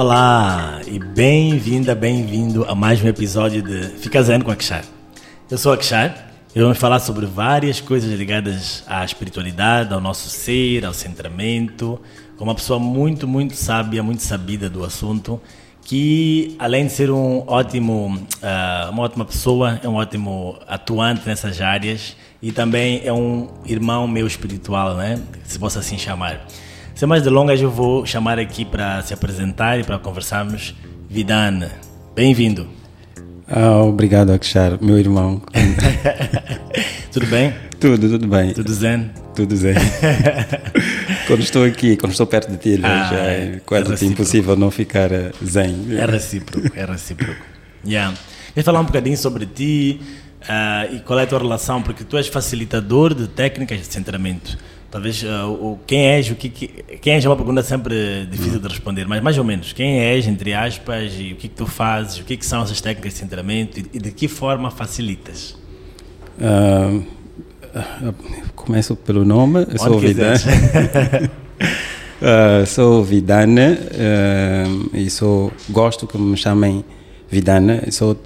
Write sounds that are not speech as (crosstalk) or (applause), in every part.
Olá e bem-vinda, bem-vindo a mais um episódio de Fica Zen com Akshar. Eu sou Akshar e vamos falar sobre várias coisas ligadas à espiritualidade, ao nosso ser, ao centramento, com uma pessoa muito, muito sábia, muito sabida do assunto, que além de ser um ótimo, uh, uma ótima pessoa, é um ótimo atuante nessas áreas e também é um irmão meu espiritual, né? Se possa assim chamar. Sem mais delongas, eu vou chamar aqui para se apresentar e para conversarmos. Vidane, bem-vindo. Ah, obrigado, Akshar, meu irmão. (laughs) tudo bem? Tudo, tudo bem. Tudo zen? Tudo zen. (laughs) quando estou aqui, quando estou perto de ti, ah, já é quase é impossível não ficar eh, zen. É recíproco, é recíproco. Yeah. Queria falar um bocadinho sobre ti uh, e qual é a tua relação, porque tu és facilitador de técnicas de centramento. Talvez uh, o, quem és, o que, quem és é uma pergunta sempre difícil de responder, mas mais ou menos, quem és, entre aspas, e o que, que tu fazes, o que, que são essas técnicas de centramento e, de que forma facilitas? Uh, começo pelo nome, eu sou Vidane. uh, (laughs) sou Vidane e sou, gosto que me chamem Vidane, sou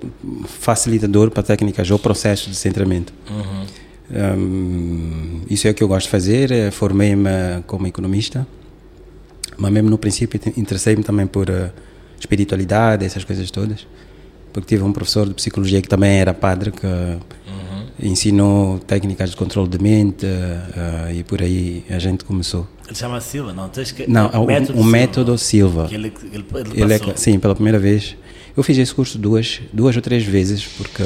facilitador para técnicas ou processos de centramento. Uhum. Um, isso é o que eu gosto de fazer. Eh, formei-me como economista, mas mesmo no princípio interessei-me também por uh, espiritualidade, essas coisas todas. Porque tive um professor de psicologia que também era padre, que uhum. ensinou técnicas de controle de mente uh, e por aí a gente começou. Ele chama Silva, não? Que, não, o, método, o método Silva. Silva. Ele, ele, ele, ele é, sim, pela primeira vez. Eu fiz esse curso duas, duas ou três vezes, porque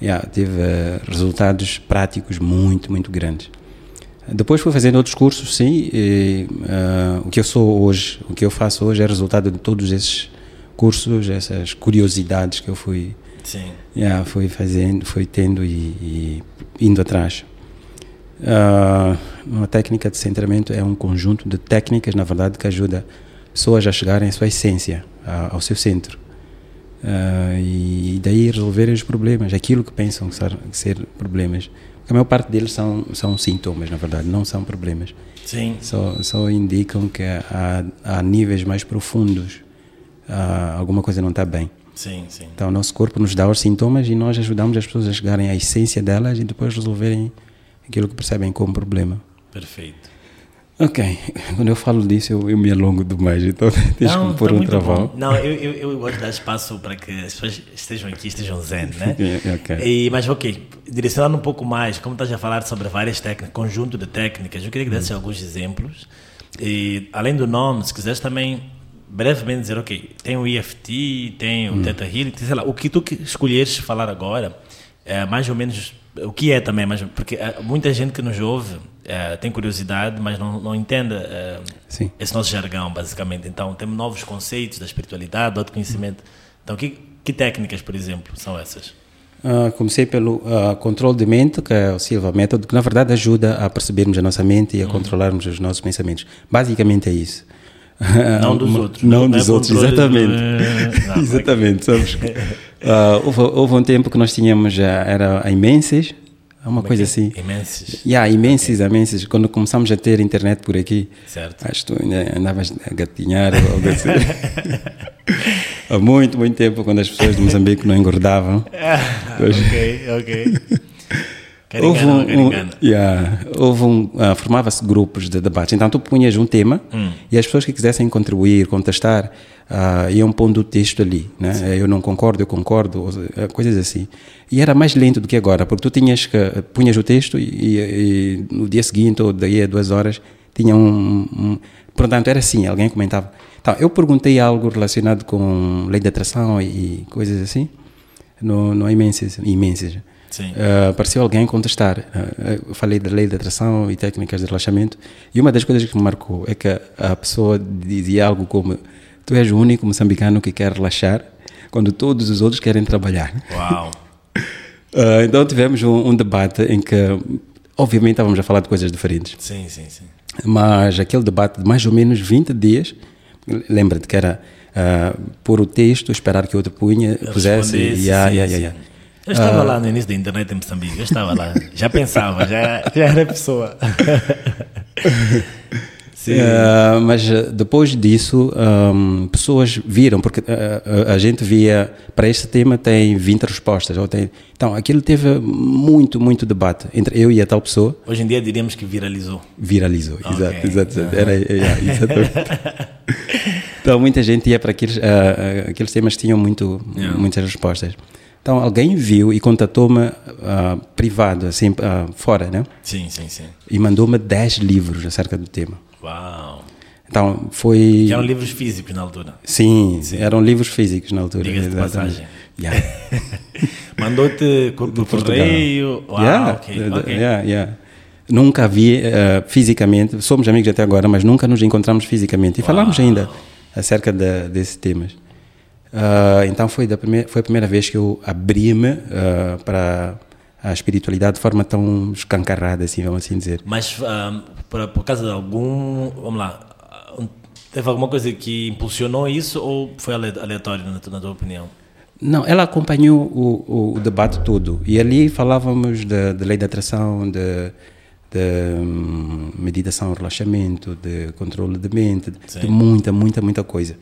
yeah, teve uh, resultados práticos muito, muito grandes. Depois fui fazendo outros cursos, sim. E, uh, o que eu sou hoje, o que eu faço hoje é resultado de todos esses cursos, essas curiosidades que eu fui, sim. Yeah, fui fazendo, fui tendo e, e indo atrás. Uh, uma técnica de centramento é um conjunto de técnicas, na verdade, que ajuda pessoas a chegarem à sua essência, ao seu centro. Uh, e daí resolverem os problemas, aquilo que pensam ser, ser problemas. Porque a maior parte deles são, são sintomas, na verdade, não são problemas. Sim. Só, só indicam que há, há níveis mais profundos, uh, alguma coisa não está bem. Sim, sim. Então, o nosso corpo nos dá os sintomas e nós ajudamos as pessoas a chegarem à essência delas e depois resolverem aquilo que percebem como problema. Perfeito. Ok, quando eu falo disso eu, eu me alongo demais, então (laughs) tens que pôr tá um travão. Não, eu, eu, eu, gosto de dar espaço para que as pessoas estejam aqui, estejam zen, né? (laughs) okay. E, mas ok, direcionando um pouco mais, como estás a falar sobre várias técnicas, conjunto de técnicas, eu queria que desse hum. alguns exemplos. E além do nome, se quiseres também brevemente dizer, ok, tem o EFT, tem o hum. Theta Healing, sei lá, o que tu escolheres falar agora, é mais ou menos o que é também, mas porque eh, muita gente que nos ouve é, tem curiosidade, mas não, não entende é, esse nosso jargão, basicamente. Então, temos novos conceitos da espiritualidade, do autoconhecimento. Então, que, que técnicas, por exemplo, são essas? Uh, comecei pelo uh, controle de mente, que é o Silva Método, que na verdade ajuda a percebermos a nossa mente e a uhum. controlarmos os nossos pensamentos. Basicamente é isso. (laughs) Não dos outros. Não, não dos (laughs) é outros, exatamente. De... Não, exatamente, sabes? Uh, houve, houve, um tempo que nós tínhamos, era a Imenses, uma Como coisa é assim. Imenses. Yeah, imenses, okay. imenses. Quando começamos a ter internet por aqui, certo. acho que tu andavas a gatinhar ou algo assim. (laughs) Há muito, muito tempo, quando as pessoas de Moçambique não engordavam. (laughs) ok, ok. Houve um, um yeah, houve um uh, formava-se grupos de debate. Então tu punhas um tema hum. e as pessoas que quisessem contribuir, contestar, uh, iam pondo o texto ali, né? Eu não concordo, eu concordo, uh, coisas assim. E era mais lento do que agora, porque tu tinhas que punhas o texto e, e, e no dia seguinte ou daí a duas horas tinha um, um, portanto era assim, alguém comentava. Então, eu perguntei algo relacionado com lei de atração e, e coisas assim no, no imensas, imensas. Uh, apareceu alguém contestar. Uh, eu falei da lei de atração e técnicas de relaxamento. E uma das coisas que me marcou é que a pessoa dizia algo como: Tu és o único moçambicano que quer relaxar quando todos os outros querem trabalhar. Uau! uh, (laughs) então tivemos um, um, debate em que, obviamente, estávamos a falar de coisas diferentes. Sim, sim, sim. Mas aquele debate de mais ou menos 20 dias, lembra-te que era pôr o texto, esperar que o outro punha, pusesse. e yeah, yeah, yeah, yeah. Eu estava ah. lá no início da internet em Moçambique, eu estava lá, já pensava, já, já era pessoa. (laughs) Uh, mas depois disso, um, pessoas viram, porque uh, a gente via, para este tema tem 20 respostas. Ou tem, então, aquilo teve muito, muito debate entre eu e a tal pessoa. Hoje em dia diríamos que viralizou. Viralizou, okay. exato, exato. Uhum. Era, yeah, (laughs) exatamente. então, muita gente ia para aqueles, uh, aqueles temas que tinham muito, yeah. muitas respostas. Então, alguém viu e contatou-me uh, privado, assim, uh, fora, né? Sim, sim, sim. E mandou-me 10 livros acerca do tema. Uau! Então, foi... E eram livros físicos na altura? Sim, sim. eram livros físicos na altura. Diga-se de passagem. Yeah. (laughs) Mandou-te por correio? Uau, yeah, ok. okay. Yeah, yeah. Nunca vi uh, fisicamente, somos amigos até agora, mas nunca nos encontramos fisicamente. E Uau. falamos ainda acerca de, desses temas. Uh, então foi, da primeira, foi a primeira vez que eu abri-me uh, para a espiritualidade de forma tão escancarada, assim, vamos assim dizer. Mas uh, por, por causa de algum, vamos lá, teve alguma coisa que impulsionou isso ou foi aleatório na, na tua opinião? Não, ela acompanhou o, o, debate todo e ali falávamos da lei da atração, de, de um, meditação, relaxamento, de controle de mente, Sim. de muita, muita, muita coisa.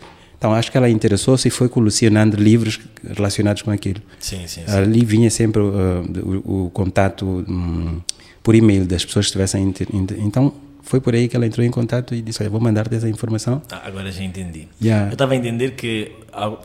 Então acho que ela interessou-se e foi colecionando livros relacionados com aquilo. Sim, sim, sim. Ali vinha sempre uh, o, o, contato um, por e-mail das pessoas que estivessem. Então foi por aí que ela entrou em contato e disse: Olha, vou mandar-te essa informação. Ah, agora já entendi. Yeah. Eu estava a entender que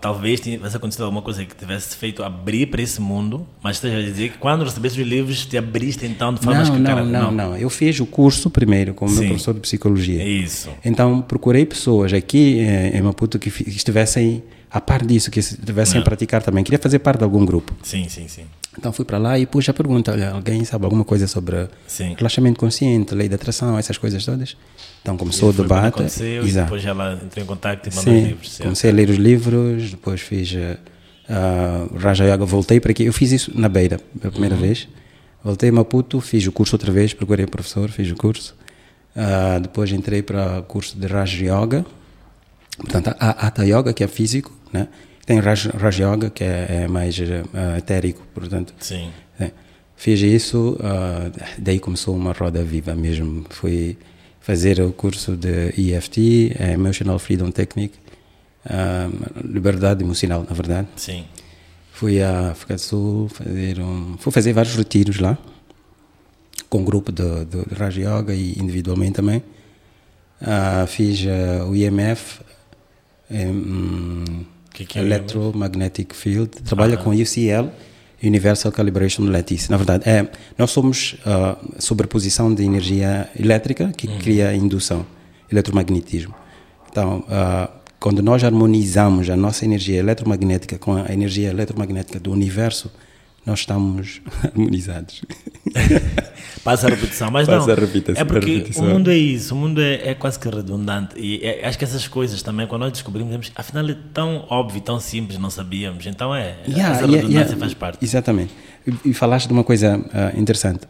talvez tivesse acontecido alguma coisa que tivesse feito abrir para esse mundo, mas esteja a dizer que quando recebeste os livros te abriste então de forma não, não, não, não, não. Eu fiz o curso primeiro como meu professor de psicologia. Isso. Então procurei pessoas aqui eh, em Maputo que estivessem a par disso, que estivessem a praticar também. Queria fazer parte de algum grupo. Sim, sim, sim. Então fui para lá e pus a pergunta: olha, alguém sabe alguma coisa sobre Sim. relaxamento consciente, lei da atração, essas coisas todas? Então começou o debate. Aconteceu, e depois ela entrou em contato e mandou Sim, os livros. Certo? Comecei a ler os livros, depois fiz uh, Raja Yoga, voltei para aqui. Eu fiz isso na Beira, pela primeira uhum. vez. Voltei a Maputo, fiz o curso outra vez, procurei o professor, fiz o curso. Uh, depois entrei para o curso de Raja Yoga. Portanto, a Hatha Yoga, que é físico, né? Tem Raj, Raj Yoga, que é, é mais uh, etérico, portanto. Sim. É. Fiz isso, uh, daí começou uma roda viva mesmo. Fui fazer o curso de EFT, Emotional Freedom Technique, uh, liberdade emocional, na verdade. Sim. Fui à África do Sul fazer um, fui fazer vários retiros lá, com um grupo de, de, de Raj Yoga e individualmente também. Uh, fiz uh, o IMF. Um, que que é Electromagnetic Field, trabalha com UCL, Universal Calibration Lattice. Na verdade, é, nós somos a uh, sobreposição de energia elétrica que uhum. cria indução, eletromagnetismo. Então, uh, quando nós harmonizamos a nossa energia eletromagnética com a energia eletromagnética do universo, nós estamos (laughs) harmonizados. (laughs) Passa a repetição, mas Passa não. A repetição, é porque repetição. o mundo é isso, o mundo é, é quase que redundante. E é, acho que essas coisas também, quando nós descobrimos, afinal é tão óbvio, tão simples, não sabíamos. Então é, yeah, essa redundância yeah, faz parte. Exatamente. E, e falaste de uma coisa uh, interessante.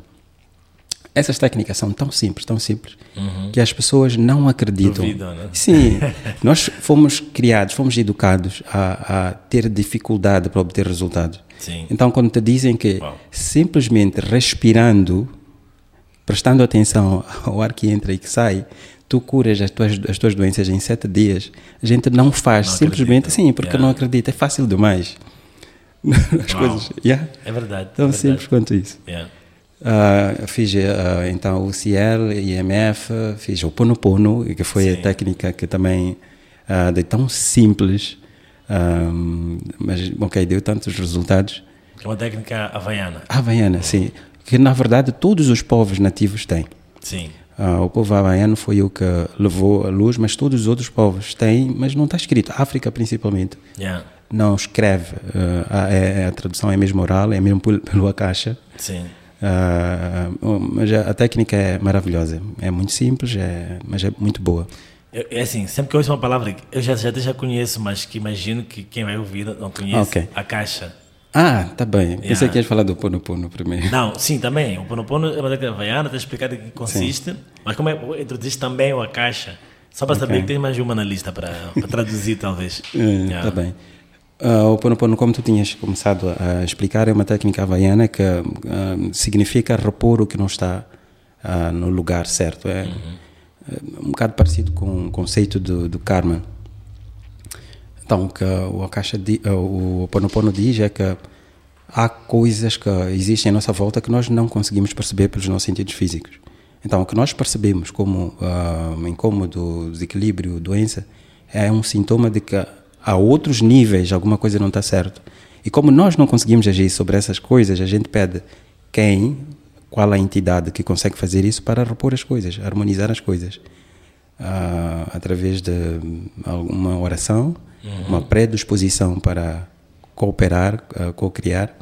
Essas técnicas são tão simples, tão simples, uhum. que as pessoas não acreditam. Duvidam, né? Sim, (laughs) nós fomos criados, fomos educados a, a ter dificuldade para obter resultados. Sim. Então, quando te dizem que Uau. simplesmente respirando, prestando atenção ao ar que entra e que sai, tu curas as tuas, as tuas doenças em sete dias, a gente não faz, não simplesmente acredita. sim, porque yeah. não acredita, é fácil demais. (laughs) As Uau. coisas, yeah? É verdade. Tão é simples quanto isso. Yeah. Uh, fiz uh, então o CL, IMF, fiz o Pono Pono, que foi sim. a técnica que também uh, de tão simples um, mas, ok, deu tantos resultados. É uma técnica havaiana. Havaiana, sim. Que na verdade todos os povos nativos têm. Sim. Uh, o povo havaiano foi o que levou a luz, mas todos os outros povos têm, mas não está escrito. África, principalmente, yeah. não escreve. Uh, a, a, é, a, tradução é mesmo oral, é mesmo pelo caixa. Sim. Uh, mas a, a, técnica é maravilhosa. É muito simples, é, mas é muito boa. É assim, sempre que eu ouço uma palavra, eu já, já, já conheço, mas que imagino que quem vai ouvir não conhece okay. a caixa. Ah, tá bem. Pensei yeah. que ias falar do Pono Pono primeiro. Não, sim, também. O Pono Pono é uma técnica havaiana, está explicado em que consiste, sim. mas como é, introduziste também a caixa, só para okay. saber que tem mais uma na lista para, para traduzir, talvez. Está (laughs) yeah. bem. Uh, o Pono Pono, como tu tinhas começado a explicar, é uma técnica havaiana que uh, significa repor o que não está uh, no lugar certo. É, uhum um bocado parecido com o conceito do, do karma. Então, o que o Akasha, o Ponopono diz é que há coisas que existem à nossa volta que nós não conseguimos perceber pelos nossos sentidos físicos. Então, o que nós percebemos como uh, incômodo, desequilíbrio, doença, é um sintoma de que a outros níveis alguma coisa não está certo. E como nós não conseguimos agir sobre essas coisas, a gente pede quem, qual a entidade que consegue fazer isso para repor as coisas, harmonizar as coisas. Uh, através de uma oração, uhum. uma predisposição para cooperar, uh, co-criar.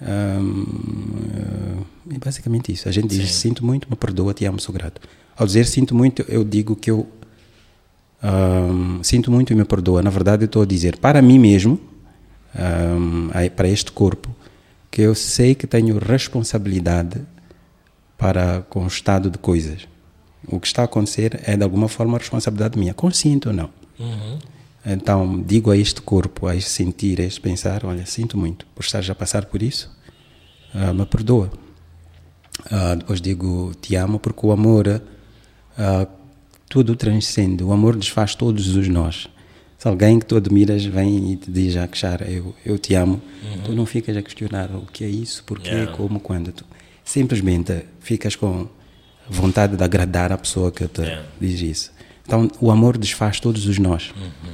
Um, é basicamente isso. A gente diz: Sim. Sinto muito, me perdoa, te amo, sou grato. Ao dizer sinto muito, eu digo que eu um, sinto muito e me perdoa. Na verdade, eu estou a dizer para mim mesmo, um, para este corpo, que eu sei que tenho responsabilidade para com o estado de coisas. O que está a acontecer é de alguma forma responsabilidade minha, consciente ou não. Uhum. Então digo a este corpo, a este sentir, a este pensar: olha, sinto muito por estar já a passar por isso, uh, me perdoa. Uh, depois digo: te amo, porque o amor uh, tudo transcende, o amor desfaz todos os nós. Se alguém que tu admiras vem e te diz a queixar, eu, eu te amo, uhum. tu não ficas a questionar o que é isso, porquê, yeah. como, quando. Tu simplesmente ficas com vontade de agradar a pessoa que te yeah. diz isso. Então, o amor desfaz todos os nós. Uhum.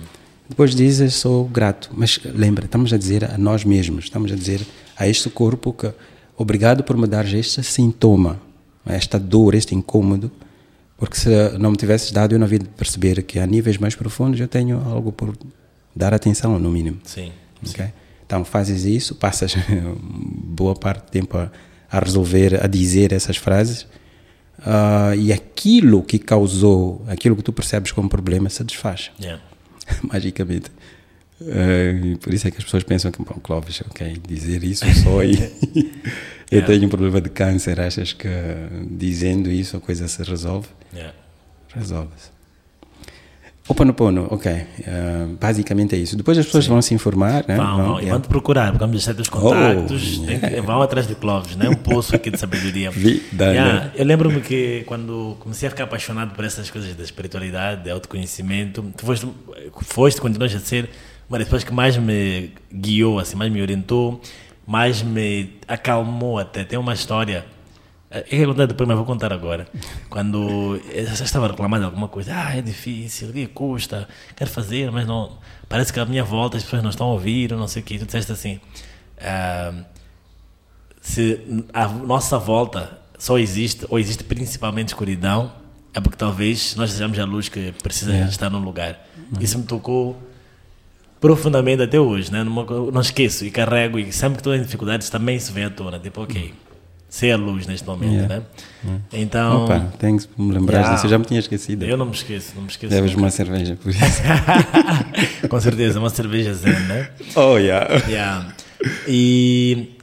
Depois dizes, sou grato. Mas lembra, estamos a dizer a nós mesmos, estamos a dizer a este corpo que obrigado por me dar este sintoma, esta dor, este incômodo, porque se não me tivesses dado, eu não havia de perceber que a níveis mais profundos eu tenho algo por dar atenção, no mínimo. Sim. Okay? sim. Então fazes isso, passas (laughs) boa parte do tempo a, a resolver, a dizer essas frases, uh, e aquilo que causou, aquilo que tu percebes como problema, se desfaz. Yeah. (laughs) Magicamente. Uh, por isso é que as pessoas pensam que, bom, Clóvis, ok, dizer isso só e (laughs) eu tenho um problema de câncer, achas que dizendo isso a coisa se resolve? Yeah. Resolve-se. Oponopono, ok. Uh, basicamente é isso. Depois as pessoas Sim. vão se informar, né? Vão, vão, yeah. vão te procurar, vamos deixar teus contactos, oh, yeah. que, vão atrás de Clóvis, né? Um poço aqui de sabedoria. (laughs) Vida, yeah. né? Eu lembro-me que quando comecei a ficar apaixonado por essas coisas da espiritualidade, de autoconhecimento, tu foste, foste continuas a ser uma das pessoas que mais me guiou, assim, mais me orientou, mais me acalmou até. Tem uma história é que eu depois, mas vou contar agora. Quando eu já estava reclamando alguma coisa, ah, é difícil, que custa, quero fazer, mas não. Parece que à minha volta as pessoas não estão a ouvir, não sei o quê. Tu disseste assim: ah, se a nossa volta só existe, ou existe principalmente escuridão, é porque talvez nós sejamos a luz que precisa é. estar num lugar. Isso me tocou profundamente até hoje, né? Não, não esqueço e carrego, e sempre que estou em dificuldades também isso vem à tona. Tipo, ok ser a luz neste momento, yeah. né? Yeah. Então. Opa, que me lembrar yeah. disso, eu já me tinha esquecido. Eu não me esqueço, não me esqueço. Deves uma cerveja, por isso. (laughs) Com certeza, uma cerveja zen, né? Oh, yeah. yeah. E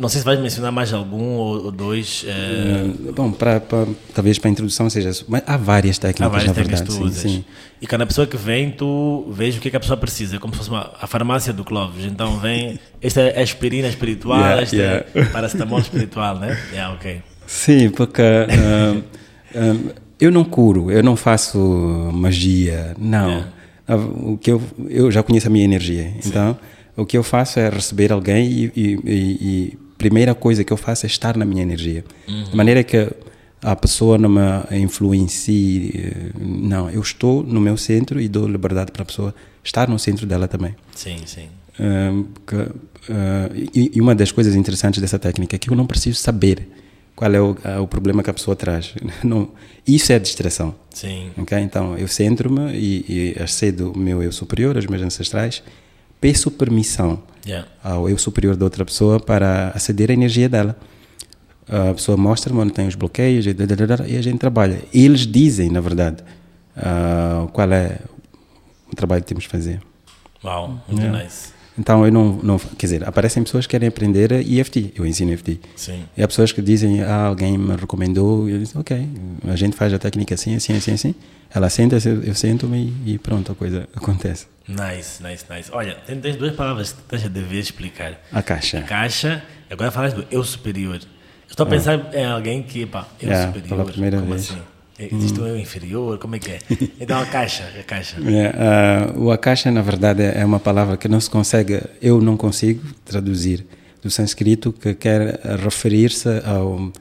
não sei se vais mencionar mais algum ou, ou dois. Uh... bom, para, para, talvez para a introdução seja. Mas há várias técnicas, há várias na técnicas verdade. Sim, sim. E cada pessoa que vem, tu vês o que, é que a pessoa precisa, como se fosse uma, a farmácia do Clóvis. Então vem. (laughs) Esta é a aspirina espiritual, yeah, esta yeah. (laughs) é paracetamol espiritual, né? Yeah, ok. Sim, porque. Uh, uh, eu não curo, eu não faço magia, não. Yeah. O que eu, eu já conheço a minha energia. Sim. Então, o que eu faço é receber alguém e, e, e primeira coisa que eu faço é estar na minha energia. Uhum. De maneira que a pessoa não me influencie. Eh, não, eu estou no meu centro e dou liberdade para a pessoa estar no centro dela também. Sim, sim. Uh, que, uh, e, e, uma das coisas interessantes dessa técnica é que eu não preciso saber qual é o, o problema que a pessoa traz. (laughs) Não, isso é distração. Sim. Okay? Então, eu centro-me e, e acedo o meu eu superior, os meus ancestrais, peço permissão yeah. ao eu superior da outra pessoa para aceder à energia dela. A pessoa mostra-me onde tem os bloqueios e, e a gente trabalha. Eles dizem, na verdade, uh, qual é o trabalho que temos que fazer. Uau, muito yeah. nice. Então eu não, não, quer dizer, aparecem pessoas que querem aprender EFT, eu ensino EFT. Sim. E há pessoas que dizem, ah, alguém me recomendou, e eu digo, ok, a gente faz a técnica assim, assim, assim, assim. Ela senta, eu sento-me e pronto, a coisa acontece. Nice, nice, nice. Olha, tem, tem duas palavras que estás a dever explicar. A caixa. A caixa, agora falas do eu superior. Estou a ah. pensar em alguém que, pá, eu yeah, superior. Pela primeira como vez. assim? Existe um eu inferior? Como é que é? Então a caixa, a caixa. (laughs) É, uh, o caixa, na verdade, é uma palavra que não se consegue, eu não consigo traduzir do sânscrito, que quer referir-se ao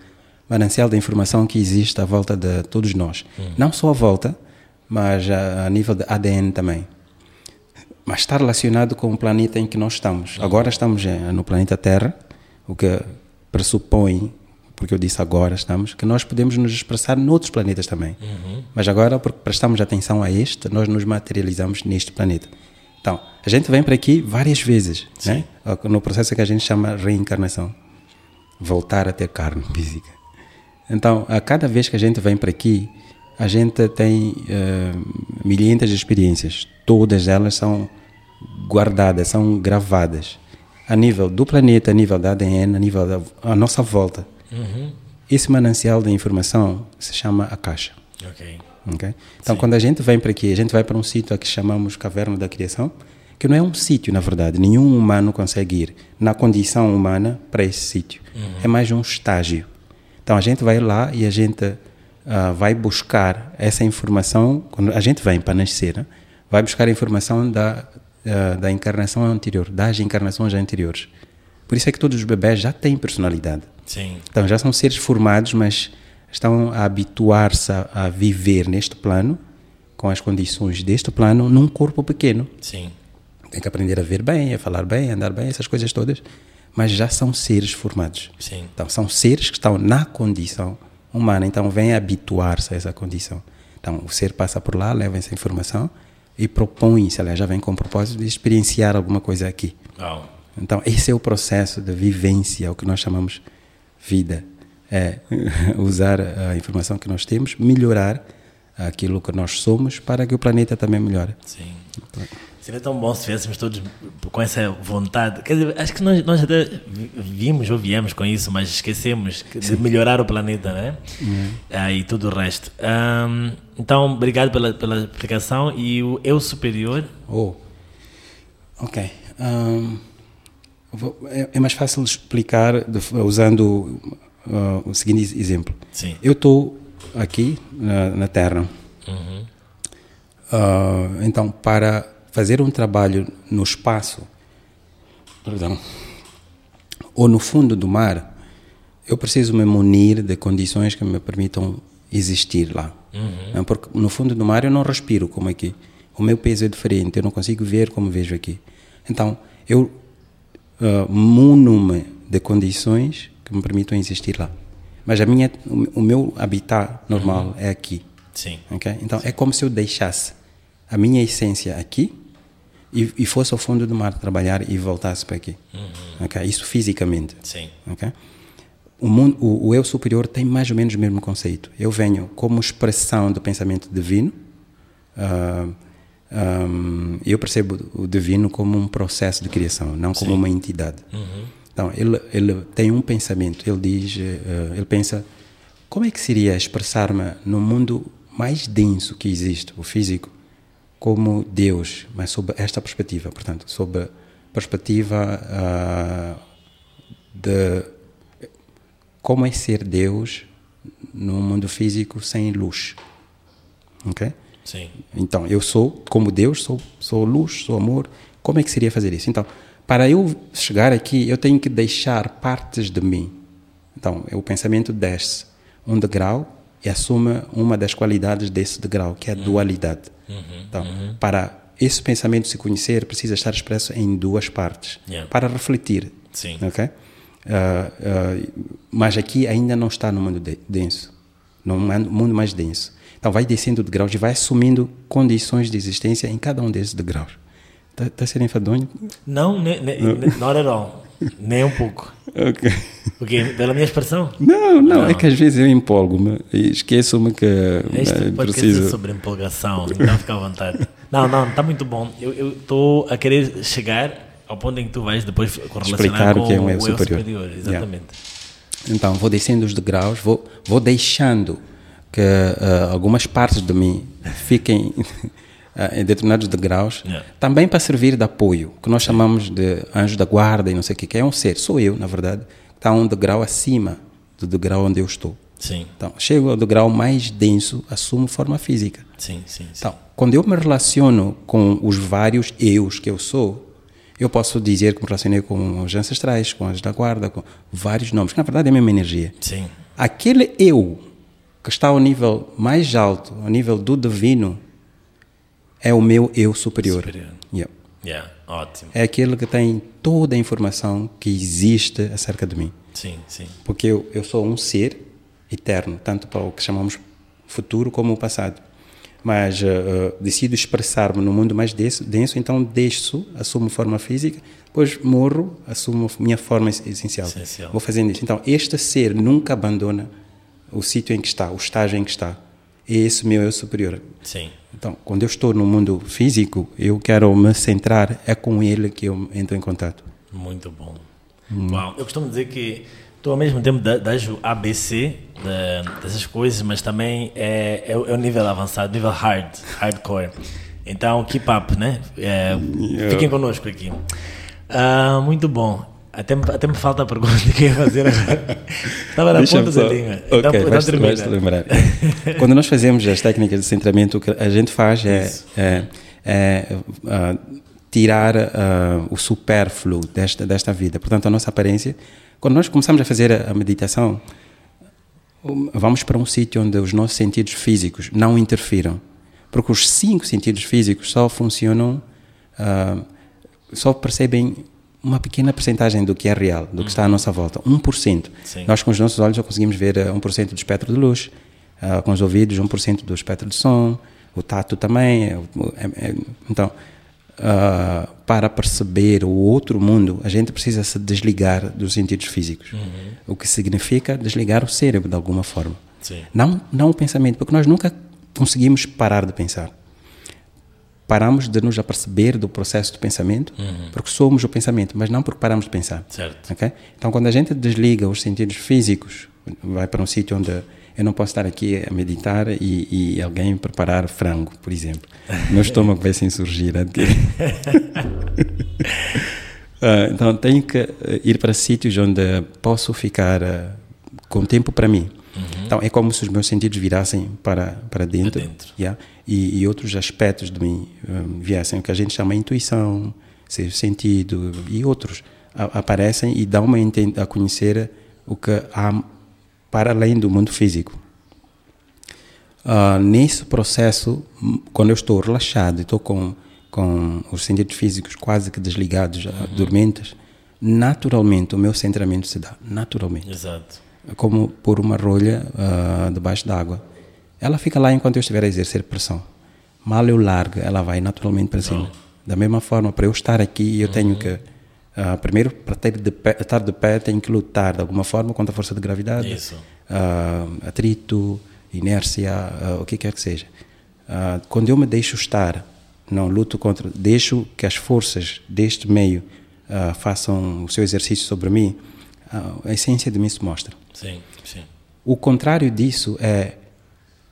manancial da informação que existe à volta de todos nós. Hum. Não só à volta, mas a, a, nível de ADN também. Mas está relacionado com o planeta em que nós estamos. Hum. Agora estamos eh, no planeta Terra, o que pressupõe porque eu disse agora estamos, que nós podemos nos expressar noutros planetas também. Uhum. Mas agora, porque prestamos atenção a este, nós nos materializamos neste planeta. Então, a gente vem para aqui várias vezes, né? no processo que a gente chama reencarnação. Voltar a ter carne física. Então, a cada vez que a gente vem para aqui, a gente tem uh, milhentas de experiências. Todas elas são guardadas, são gravadas. A nível do planeta, a nível da ADN, a nível da nossa volta. Uhum. Esse manancial de informação se chama a caixa. Okay. Okay? Então, Sim. quando a gente vem para aqui, a gente vai para um sítio que chamamos Caverna da Criação, que não é um sítio, na verdade. Nenhum humano consegue ir na condição humana para esse sítio. Uhum. É mais um estágio. Então, a gente vai lá e a gente uh, vai buscar essa informação. Quando a gente vem para nascer, né? vai buscar a informação da, uh, da encarnação anterior, das encarnações anteriores. Por isso é que todos os bebés já têm personalidade. Sim. Então já são seres formados, mas estão a habituar-se a, a, viver neste plano, com as condições deste plano, num corpo pequeno. Sim. Tem que aprender a ver bem, a falar bem, a andar bem, essas coisas todas. Mas já são seres formados. Sim. Então são seres que estão na condição humana, então vêm habituar-se a essa condição. Então o ser passa por lá, leva essa informação e propõe-se, aliás, já vem com o propósito de experienciar alguma coisa aqui. Oh. Então, esse é o processo de vivência, o que nós chamamos vida. É (laughs) usar a informação que nós temos, melhorar aquilo que nós somos para que o planeta também melhore. Sim. Seria tão bom se estivéssemos todos com essa vontade. Quer dizer, acho que nós, nós até vimos ou viemos com isso, mas esquecemos de melhorar o planeta, né? Uhum. Ah, e tudo o resto. Um, então, obrigado pela, pela explicação. E o eu superior? Oh, ok. Um, é, é mais fácil explicar usando uh, o seguinte exemplo. Sim. Eu estou aqui na, na Terra. Uhum. Uh, então, para fazer um trabalho no espaço, perdão, ou no fundo do mar, eu preciso me munir de condições que me permitam existir lá. Uhum. Porque no fundo do mar eu não respiro como aqui. O meu peso é diferente, eu não consigo ver como vejo aqui. Então, eu uh, muno-me de condições que me permitam existir lá. Mas a minha, o, meu habitat normal uhum. é aqui. Sim. Okay? Então Sim. é como se eu deixasse a minha essência aqui e, e, fosse ao fundo do mar trabalhar e voltasse para aqui. Uhum. Okay? Isso fisicamente. Sim. Okay? O, mundo, o, o, eu superior tem mais ou menos o mesmo conceito. Eu venho como expressão do pensamento divino. Uh, um, eu percebo o divino como um processo de criação, não como Sim. uma entidade. Uhum. Então, ele, ele tem um pensamento, ele diz, uh, ele pensa, como é que seria expressar-me no mundo mais denso que existe, o físico, como Deus, mas sob esta perspectiva, portanto, sob a perspectiva uh, de como é ser Deus no mundo físico sem luz, ok? Sim. Então, eu sou como Deus, sou, sou luz, sou amor. Como é que seria fazer isso? Então, para eu chegar aqui, eu tenho que deixar partes de mim. Então, o pensamento desce um degrau e assume uma das qualidades desse degrau, que é a uhum. dualidade. Uhum. Então, uhum. para esse pensamento se conhecer, precisa estar expresso em duas partes, yeah. para refletir. Sim. Ok? Uh, uh, mas aqui ainda não está no mundo denso, no mundo mais denso. Então vai descendo de graus e vai assumindo condições de existência em cada um desses degraus. Está tá sendo enfadonho? Não, ne, ne, não. not at all. Nem um pouco. Ok. Porque, pela minha expressão? Não, não, não. é que às vezes eu empolgo-me e esqueço-me que este é, preciso... sobre empolgação, então fica à vontade. Não, não, está muito bom. Eu estou a querer chegar ao ponto em que tu vais depois correlacionar Explicar com o que é um eu superior. superior exatamente. Yeah. Então, vou descendo os degraus, vou, vou deixando que uh, algumas partes de mim fiquem uh, (laughs) em determinados degraus, yeah. também para servir de apoio, que nós chamamos de anjo da guarda e não sei o que, que é um ser, sou eu, na verdade, está um degrau acima do degrau onde eu estou. Sim. Então, chego ao grau mais denso, assumo forma física. Sim, sim, sim. Então, quando eu me relaciono com os vários eus que eu sou, eu posso dizer que me relacionei com os ancestrais, com as da guarda, com vários nomes, que na verdade é a mesma energia. Sim. Aquele eu que está ao nível mais alto, ao nível do divino, é o meu eu superior. Superior. Yeah. Yeah, ótimo. É aquele que tem toda a informação que existe acerca de mim. Sim, sim. Porque eu, eu sou um ser eterno, tanto para o que chamamos futuro como o passado. Mas uh, decido expressar-me no mundo mais denso, denso, então deixo, assumo forma física, depois morro, assumo minha forma essencial. Essencial. Vou fazendo isso. Então, este ser nunca abandona o sítio em que está, o estágio em que está. É esse meu eu superior. Sim. Então, quando eu estou no mundo físico, eu quero me centrar, é com ele que eu entro em contato. Muito bom. Hum. Uau. Eu costumo dizer que tu ao mesmo tempo das ABC de, dessas coisas, mas também é, é, é o nível avançado, nível hard, hardcore. Então, keep up, né? É. Fiquem conosco aqui. Uh, muito bom. Até, até me falta a pergunta que ia fazer agora. (laughs) Estava na ponta da língua. Okay, então, vais, vais lembrar. (laughs) Quando nós fazemos as técnicas de centramento, o que a gente faz é, é, é uh, tirar uh, o supérfluo desta, desta vida. Portanto, a nossa aparência. Quando nós começamos a fazer a meditação, vamos para um sítio onde os nossos sentidos físicos não interfiram. Porque os cinco sentidos físicos só funcionam, uh, só percebem uma pequena porcentagem do que é real, do que está à nossa volta, 1%. Sim. Nós com os nossos olhos só conseguimos ver 1% do espectro de luz, uh, com os ouvidos 1% do espectro de som, o tato também. É, é, é, então, uh, para perceber o outro mundo, a gente precisa se desligar dos sentidos físicos. Uhum. O que significa desligar o cérebro de alguma forma. Sim. Não, não o pensamento, porque nós nunca conseguimos parar de pensar. Paramos de nos aperceber do processo do pensamento, uhum. porque somos o pensamento, mas não porque paramos de pensar. Certo. Okay? Então, quando a gente desliga os sentidos físicos, vai para um sítio onde eu não posso estar aqui a meditar e, e alguém preparar frango, por exemplo. Meu estômago vai se insurgir. uh, (laughs) (laughs) então, tenho que eh, ir para sítios onde posso ficar uh, com tempo para mim. Então, é como se os meus sentidos virassem para, para dentro. dentro. Yeah? E, e, outros aspectos de mim um, viessem, o que a gente chama intuição, ser sentido e outros a, aparecem e dão-me a, a conhecer o que há para além do mundo físico. Uh, nesse processo, quando eu estou relaxado, estou com, com os sentidos físicos quase que desligados, uhum. dormentes, naturalmente o meu centramento se dá, naturalmente. Exato. Como por uma rolha uh, debaixo d'água. Ela fica lá enquanto eu estiver a exercer pressão. Mal eu largo, ela vai naturalmente para cima. Da mesma forma, para eu estar aqui, eu uhum. tenho que Uh, primeiro, para ter de pé, estar de pé, tem que lutar de alguma forma contra a força de gravidade, uh, atrito, inércia, o que quer que seja. quando eu me deixo estar, não luto contra, deixo que as forças deste meio façam o seu exercício sobre mim, a essência de mim se mostra. Sim, sim. O contrário disso é,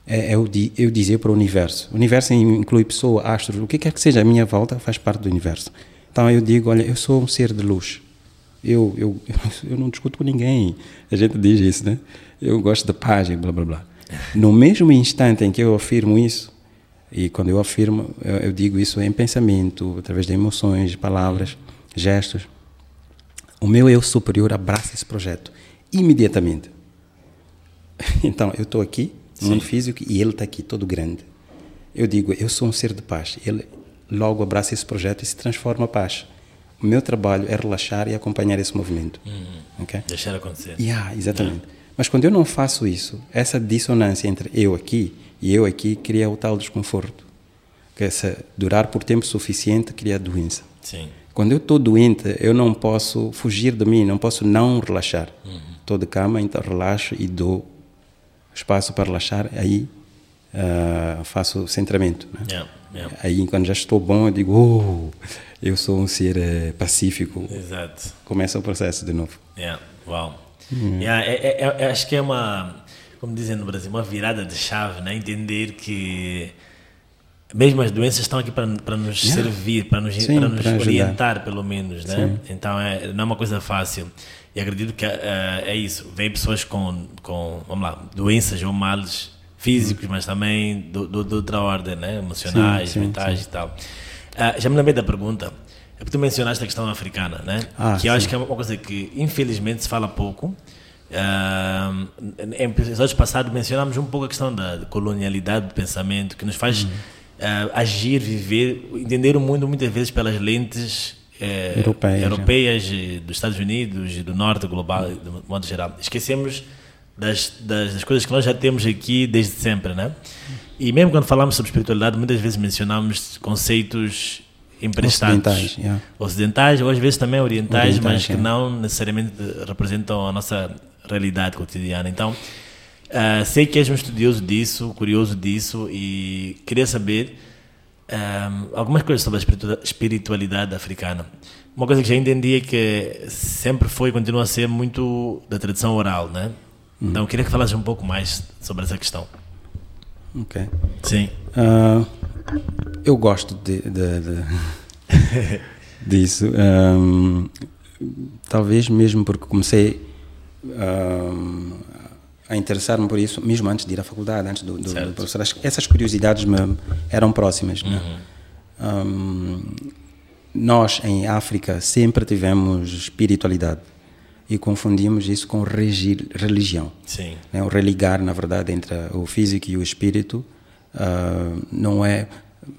é, é eu, eu dizer para o universo. O universo inclui pessoa, astros, o que quer que seja, a minha volta faz parte do universo. Então eu digo, olha, eu sou um ser de luz. Eu, eu, (laughs) eu não discuto com ninguém. A gente diz isso, né? Eu gosto da paz e blá blá blá. No mesmo instante em que eu afirmo isso, e quando eu afirmo, eu, eu digo isso em pensamento, através de emoções, palavras, gestos, o meu eu superior abraça esse projeto imediatamente. (laughs) Então, eu estou aqui, no mundo físico, e ele está aqui, todo grande. Eu digo, eu sou um ser de paz. Ele, logo abraça esse projeto e se transforma a paz. O meu trabalho é relaxar e acompanhar esse movimento. Uhum. Okay? Deixar acontecer. Yeah, exatamente. Yeah. Mas quando eu não faço isso, essa dissonância entre eu aqui e eu aqui cria o tal desconforto. Que se durar por tempo suficiente cria doença. Sim. Quando eu estou doente, eu não posso fugir de mim, não posso não relaxar. Estou uhum. de cama, então relaxo e dou espaço para relaxar, aí uh, faço centramento. Né? Yeah. Yeah. Aí, quando já estou bom, eu digo, oh, eu sou um ser é, pacífico. Exato. Começa o processo de novo. Yeah. Uau. Uhum. Yeah, é, é, é, acho que é uma, como dizem no Brasil, uma virada de chave, né? Entender que mesmo as doenças estão aqui para, nos yeah. servir, para nos, Sim, nos orientar, pelo menos, né? Sim. Então é, não é uma coisa fácil. E acredito que é, é isso. Vem pessoas com, com, vamos lá, doenças ou males físicos, mas também do, do, de outra ordem, né? Emocionais, sim, mentais e tal. Uh, já me lembrei da pergunta. É porque tu mencionaste a questão africana, né? Ah, que eu acho que é uma coisa que infelizmente se fala pouco. Uh, em episódios passados mencionámos um pouco a questão da colonialidade do pensamento, que nos faz uhum. Uh, agir, viver, entender o mundo muitas vezes pelas lentes uh, europeias, europeias dos Estados Unidos e do norte global, de modo geral. Esquecemos das, das, das, coisas que nós já temos aqui desde sempre, né? E mesmo quando falamos sobre espiritualidade, muitas vezes mencionamos conceitos emprestados ocidentais, yeah. ocidentais ou às vezes também orientais, orientais mas que não necessariamente representam a nossa realidade cotidiana. Então, uh, sei que és um estudioso disso, curioso disso e queria saber um, ah, algumas coisas sobre a espiritualidade africana. Uma coisa que já entendi é que sempre foi e continua a ser muito da tradição oral, né? Uhum. Então, queria que falasse um pouco mais sobre essa questão. Ok. Sim. Uh, eu gosto de, de, de (laughs) disso. Um, talvez mesmo porque comecei um, a interessar-me por isso, mesmo antes de ir à faculdade, antes do, do, do professor. Essas curiosidades me eram próximas. Né? Uhum. Um, nós, em África, sempre tivemos espiritualidade e confundimos isso com religião. Sim. Né? O religar, na verdade, entre o físico e o espírito uh, não é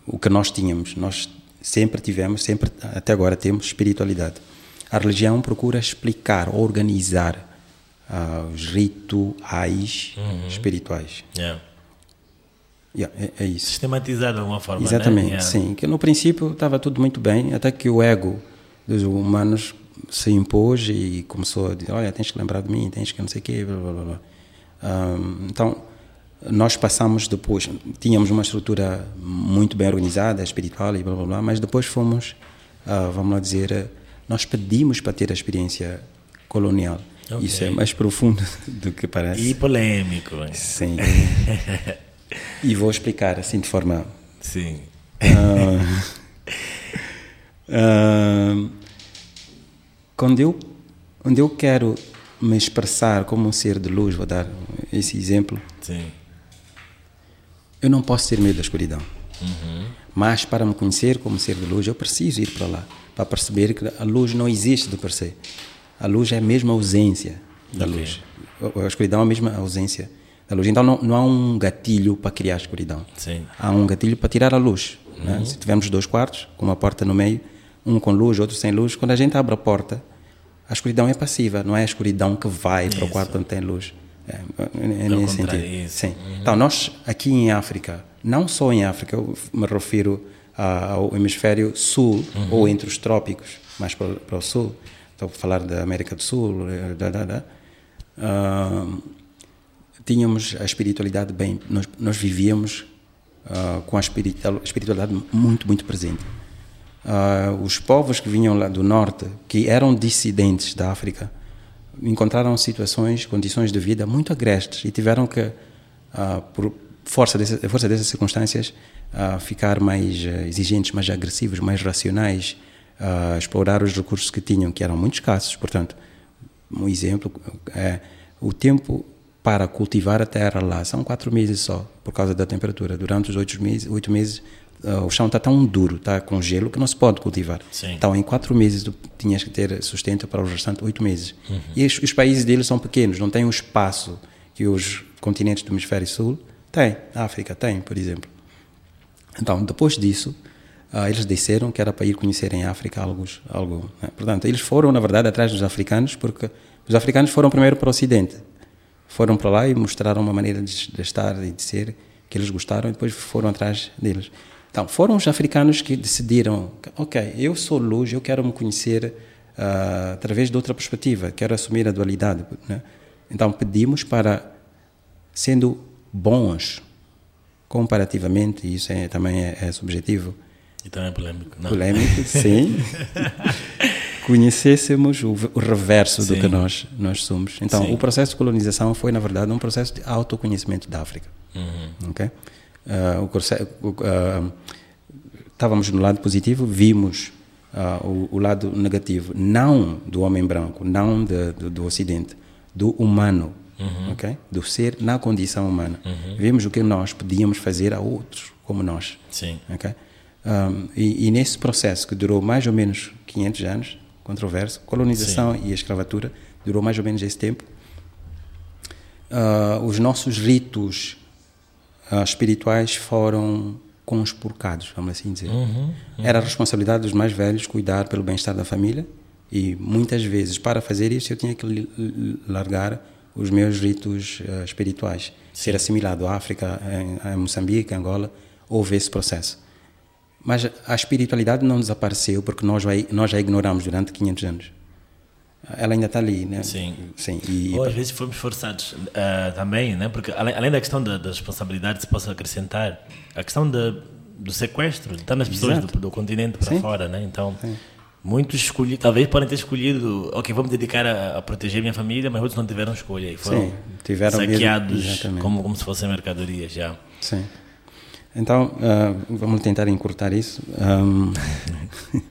o que nós tínhamos. Nós sempre tivemos, sempre até agora temos espiritualidade. A religião procura explicar, organizar uh, os rituais uhum. espirituais. Yeah. Yeah, é, é, isso. Sistematizar de alguma forma. Né? Exatamente, né? yeah. sim. Que no princípio estava tudo muito bem, até que o ego dos humanos se impôs e começou a dizer: Olha, tens que lembrar de mim, tens que não sei o quê, blá blá blá. Um, então, nós passamos depois, tínhamos uma estrutura muito bem organizada, espiritual e blá blá blá, mas depois fomos, uh, vamos lá dizer, nós pedimos para ter a experiência colonial. Okay. Isso é mais profundo (laughs) do que parece. E polêmico. Sim. (laughs) e vou explicar assim de forma. Sim. Uh, uh, (laughs) quando eu, quando eu quero me expressar como um ser de luz, vou dar esse exemplo. Sim. Eu não posso ter medo da escuridão. Uhum. Mas para me conhecer como ser de luz, eu preciso ir para lá, para perceber que a luz não existe de per se. A luz é a mesma ausência da okay. luz. A escuridão é a mesma ausência da luz. Então não, não há um gatilho para criar a escuridão. Sim. Há um gatilho para tirar a luz. Né? Uhum. Né? Se tivermos dois quartos, com uma porta no meio, um com luz, outro sem luz, quando a gente abre a porta, a escuridão é passiva, não é a escuridão que vai Isso. para o quarto onde tem luz. É, é, é nesse sentido. Sim. Uhum. Então, nós aqui em África, não só em África, eu me refiro ao hemisfério sul uhum. ou entre os trópicos, mais para, para, o sul, estou a falar da América do Sul, da, da, da, uh, tínhamos a espiritualidade bem, nós, nós vivíamos uh, com a espiritualidade muito, muito presente. Uh, os povos que vinham lá do norte, que eram dissidentes da África, encontraram situações, condições de vida muito agrestes e tiveram que, uh, por força, desse, força dessas circunstâncias, ficar mais exigentes, mais agressivos, mais racionais, explorar os recursos que tinham, que eram muito escassos. Portanto, um exemplo é o tempo para cultivar a terra lá são quatro meses só, por causa da temperatura. Durante os oito meses, oito meses uh, o chão está tão duro, está com gelo, que não se pode cultivar. Sim. Então, em quatro meses, tu tinhas que ter sustento para os restantes oito meses. Uhum. E os, os, países deles são pequenos, não têm o espaço que os continentes do hemisfério sul têm. A África tem, por exemplo. Então, depois disso, uh, eles disseram que era para ir conhecerem a África algo. algo né? Portanto, eles foram, na verdade, atrás dos africanos, porque os africanos foram primeiro para o Ocidente. Foram para lá e mostraram uma maneira de, de estar e de ser que eles gostaram e depois foram atrás deles. Então, foram os africanos que decidiram, ok, eu sou luz, eu quero me conhecer uh, através de outra perspectiva, quero assumir a dualidade. Né? Então, pedimos para, sendo bons comparativamente, isso é, também é, é, subjetivo. E também é polêmico, não? Polêmico, (laughs) sim. Conhecêssemos o, o reverso sim. do que nós, nós somos. Então, sim. o processo de colonização foi, na verdade, um processo de autoconhecimento da África. Uhum. ok? uh, o, uh, estávamos no lado positivo, vimos uh, o, o, lado negativo, não do homem branco, não de, de, do Ocidente, do humano, uhum. okay? do ser na condição humana. Uhum. Vimos o que nós podíamos fazer a outros como nós. Sim. Okay? Um, e, e, nesse processo que durou mais ou menos 500 anos, controverso, colonização Sim. e escravatura, durou mais ou menos esse tempo, uh, os nossos ritos uh, espirituais foram conspurcados, vamos assim dizer. Uhum, uhum. Era a responsabilidade dos mais velhos cuidar pelo bem-estar da família e muitas vezes para fazer isso eu tinha que largar os meus ritos uh, espirituais, Sim. ser assimilado à África, em Moçambique, Angola, houve esse processo. Mas a espiritualidade não desapareceu porque nós já, nós já ignoramos durante 500 anos. Ela ainda está ali, né? Sim. Sim. E, Ou às vezes fomos forçados uh, também, né? Porque além, além da questão da, da, responsabilidade, se possa acrescentar a questão da, do sequestro, estar nas pessoas do, do, continente para Sim. fora, né? Então, Sim. muitos talvez podem ter escolhido, ok, vamos dedicar a, a, proteger minha família, mas outros não tiveram escolha e foram Sim, tiveram saqueados como, como se fossem mercadorias já. Sim. Então, uh, vamos tentar encurtar isso. Um, uh,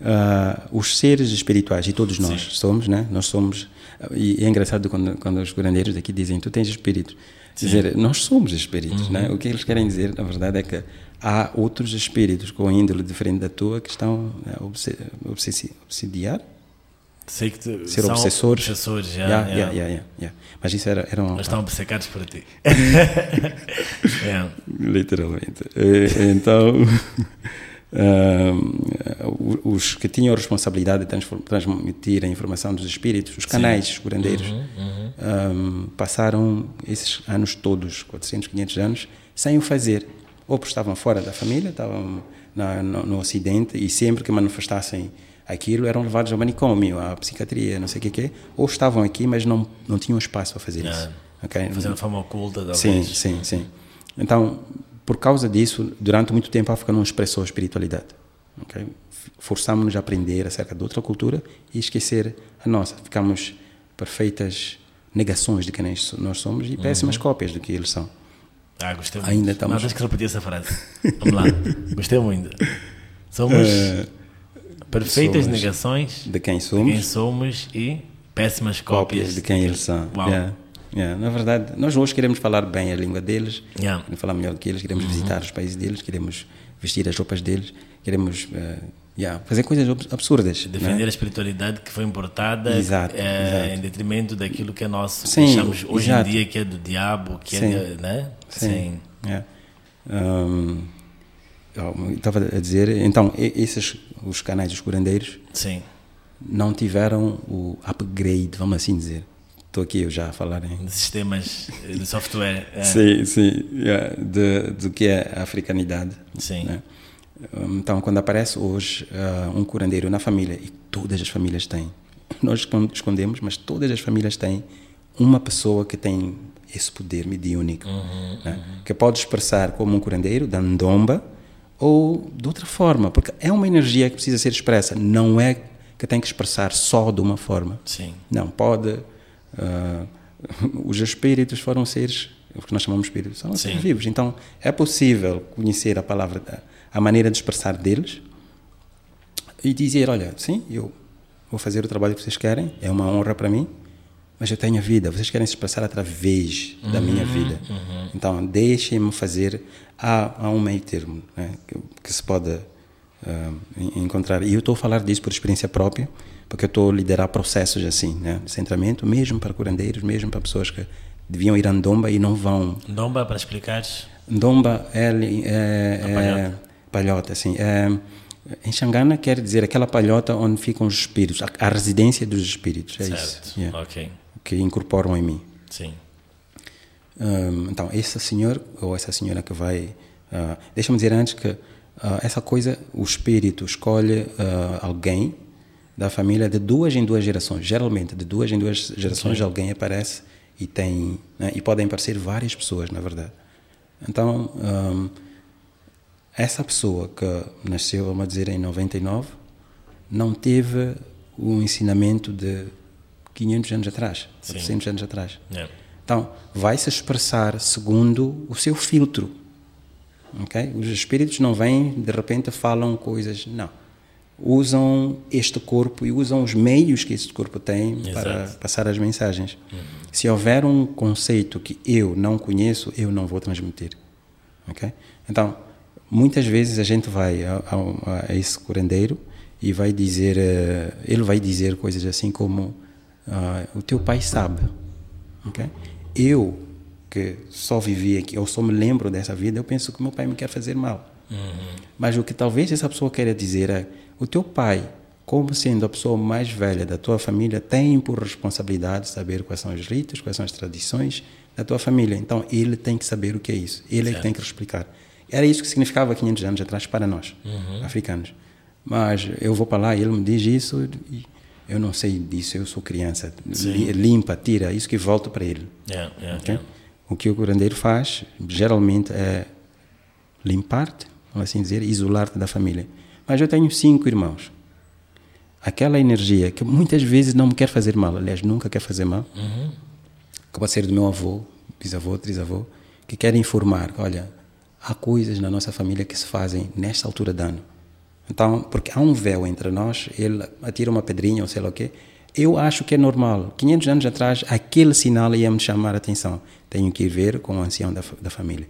ah, os seres espirituais, e todos nós Sim. somos, né? Nós somos. E é engraçado quando, quando os curandeiros aqui dizem: Tu tens espírito. Dizer, nós somos espíritos, uhum. né? O que eles querem dizer, na verdade, é que há outros espíritos com índole diferente da tua que estão a obsediar Sei que te, ser obsessores. obsessores já, yeah, yeah. Yeah, yeah, Mas isso era, era um, Mas estão obcecados por ti. (laughs) Literalmente. Eh, então, (laughs) um, os que tinham a responsabilidade de transmitir a informação dos espíritos, os canais, Sim. os curandeiros, uhum, uhum. Um, passaram esses anos todos, 400, 500 anos, sem o fazer. Ou estavam fora da família, estavam na, no, no Ocidente, e sempre que manifestassem aquilo eram levados ao manicômio, à psiquiatria, não sei o que, que ou estavam aqui, mas não, não tinham espaço para fazer isso. Okay? Fazendo forma oculta, talvez. Sim, sim, sim. Então, por causa disso, durante muito tempo a África não expressou a espiritualidade. Okay? Forçámos-nos a aprender acerca de outra cultura e esquecer a nossa. Ficamos perfeitas negações de quem nós somos e péssimas uhum. cópias do que eles são. Ah, gostei muito. Ainda estamos... Não, deixa que repetir essa frase. Vamos lá. (laughs) gostei muito. Somos... Uh Perfeitas somos negações de quem somos, de quem somos e péssimas cópias, cópias de quem eles são. Yeah. Yeah. Na verdade, nós hoje queremos falar bem a língua deles, yeah. queremos falar melhor do que eles, queremos uhum. visitar os países deles, queremos vestir as roupas deles, queremos uh, yeah, fazer coisas absurdas. Defender é? a espiritualidade que foi importada exato, é, exato. em detrimento daquilo que é nosso, Sim, que achamos hoje exato. em dia que é do diabo, que é Sim. é. Né? Sim. Sim. Yeah. Um, estava a dizer, então, esses, os canais dos curandeiros Sim. não tiveram o upgrade, vamos assim dizer. Estou aqui eu já a falar em... De sistemas de software. É. Sim, sim, yeah, de, do que é a africanidade. Sim. Né? Então, quando aparece hoje uh, um curandeiro na família, e todas as famílias têm, nós escondemos, mas todas as famílias têm uma pessoa que tem esse poder mediúnico, uhum, né? uhum. que pode expressar como um curandeiro da ndomba, ou de outra forma, porque é uma energia que precisa ser expressa, não é que tem que expressar só de uma forma. Sim. Não, pode. Uh, (laughs) os espíritos foram seres, o que nós chamamos de espíritos, são seres vivos. Então é possível conhecer a palavra, a maneira de expressar deles e dizer: olha, sim, eu vou fazer o trabalho que vocês querem, é uma honra para mim, mas eu tenho a vida, vocês querem se expressar através uhum, da minha vida. Uhum. Então, deixem-me fazer. Há, há, um meio termo né, que, que, se pode uh, encontrar. E eu estou a falar disso por experiência própria, porque eu estou a liderar processos assim, né, de centramento, mesmo para curandeiros, mesmo para pessoas que deviam ir a Ndomba e não vão. Ndomba, para explicares? Ndomba é, é, é palhota. palhota, sim. É, em Xangana quer dizer aquela palhota onde ficam os espíritos, a, a residência dos espíritos. É certo. isso. Yeah. Ok que incorporam em mim. Sim. Um, então, esse senhor ou essa senhora que vai. Uh, Deixa-me dizer antes que uh, essa coisa, o espírito escolhe uh, alguém da família de duas em duas gerações. Geralmente, de duas em duas gerações, okay. alguém aparece e tem. Né, e podem aparecer várias pessoas, na verdade. Então, um, essa pessoa que nasceu, vamos dizer, em 99, não teve o ensinamento de 500 anos atrás, 400 anos atrás. Yeah. Então, vai se expressar segundo o seu filtro. ok? Os espíritos não vêm, de repente falam coisas, não. Usam este corpo e usam os meios que este corpo tem Exato. para passar as mensagens. Uhum. Se houver um conceito que eu não conheço, eu não vou transmitir, ok? Então, muitas vezes a gente vai a, a, a esse curandeiro e vai dizer, uh, ele vai dizer coisas assim como uh, o teu pai sabe, ok? Eu que só vivi aqui, ou só me lembro dessa vida, eu penso que meu pai me quer fazer mal. Uhum. Mas o que talvez essa pessoa queira dizer é: o teu pai, como sendo a pessoa mais velha da tua família, tem por responsabilidade saber quais são os ritos, quais são as tradições da tua família. Então ele tem que saber o que é isso. Ele certo. é que tem que explicar. Era isso que significava 500 anos atrás para nós, uhum. africanos. Mas eu vou para lá e ele me diz isso e eu não sei disso, eu sou criança. Sim. Limpa, tira, isso que volta para ele. Yeah, yeah, okay? yeah. O que o curandeiro faz, geralmente, é limpar-te, vamos assim dizer, isolar-te da família. Mas eu tenho cinco irmãos. Aquela energia que muitas vezes não me quer fazer mal, aliás, nunca quer fazer mal, uhum. que pode ser do meu avô, bisavô, trisavô, que quer informar, olha, há coisas na nossa família que se fazem nesta altura de ano. Então, porque há um véu entre nós, ele atira uma pedrinha ou sei lá o quê, eu acho que é normal. 500 anos atrás, aquele sinal ia me chamar a atenção. Tenho que ir ver com o ancião da, da família.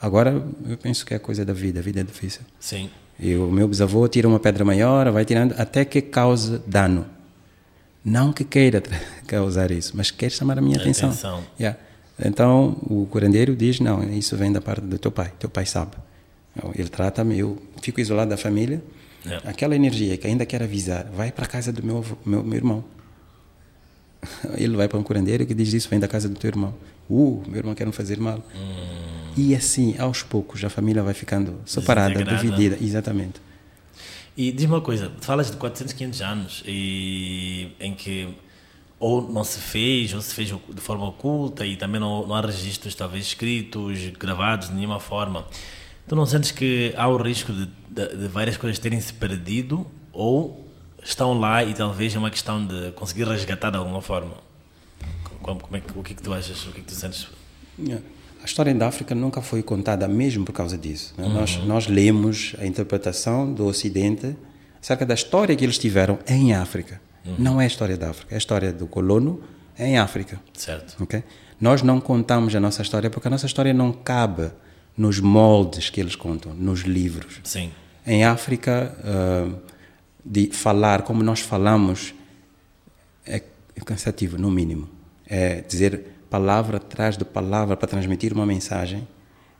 Agora, eu penso que é coisa da vida. A vida é difícil. Sim. E o meu bisavô tira uma pedra maior, vai tirando até que cause dano. Não que queira (laughs) causar isso, mas quer chamar a minha a atenção. atenção. Yeah. Então, o curandeiro diz, não, isso vem da parte do teu pai. Teu pai sabe. Ele trata-me, eu fico isolado da família é. Aquela energia que ainda quer avisar, vai para a casa do meu, meu, meu irmão. (laughs) Ele vai para um curandeiro que diz isso, vem da casa do teu irmão. Uh, meu irmão quer me fazer mal. Hum. E assim, aos poucos, a família vai ficando separada, dividida. Exatamente. E diz uma coisa, falas de 400, 500 anos e em que ou não se fez, ou se fez de forma oculta e também não, não há registros talvez escritos, gravados de nenhuma forma. Tu não sentes que há o risco de, de, de várias coisas terem se perdido ou estão lá e talvez é uma questão de conseguir resgatar de alguma forma? Como, como é que, o que é que tu achas? O que é que tu sentes? A história da África nunca foi contada mesmo por causa disso. Né? Uhum. Nós, nós lemos a interpretação do Ocidente acerca da história que eles tiveram em África. Uhum. Não é a história da África, é a história do colono em África. Certo. Okay? Nós não contamos a nossa história porque a nossa história não cabe nos moldes que eles contam, nos livros. Sim. Em África, uh, de falar como nós falamos é cansativo, no mínimo. É dizer palavra atrás de palavra para transmitir uma mensagem,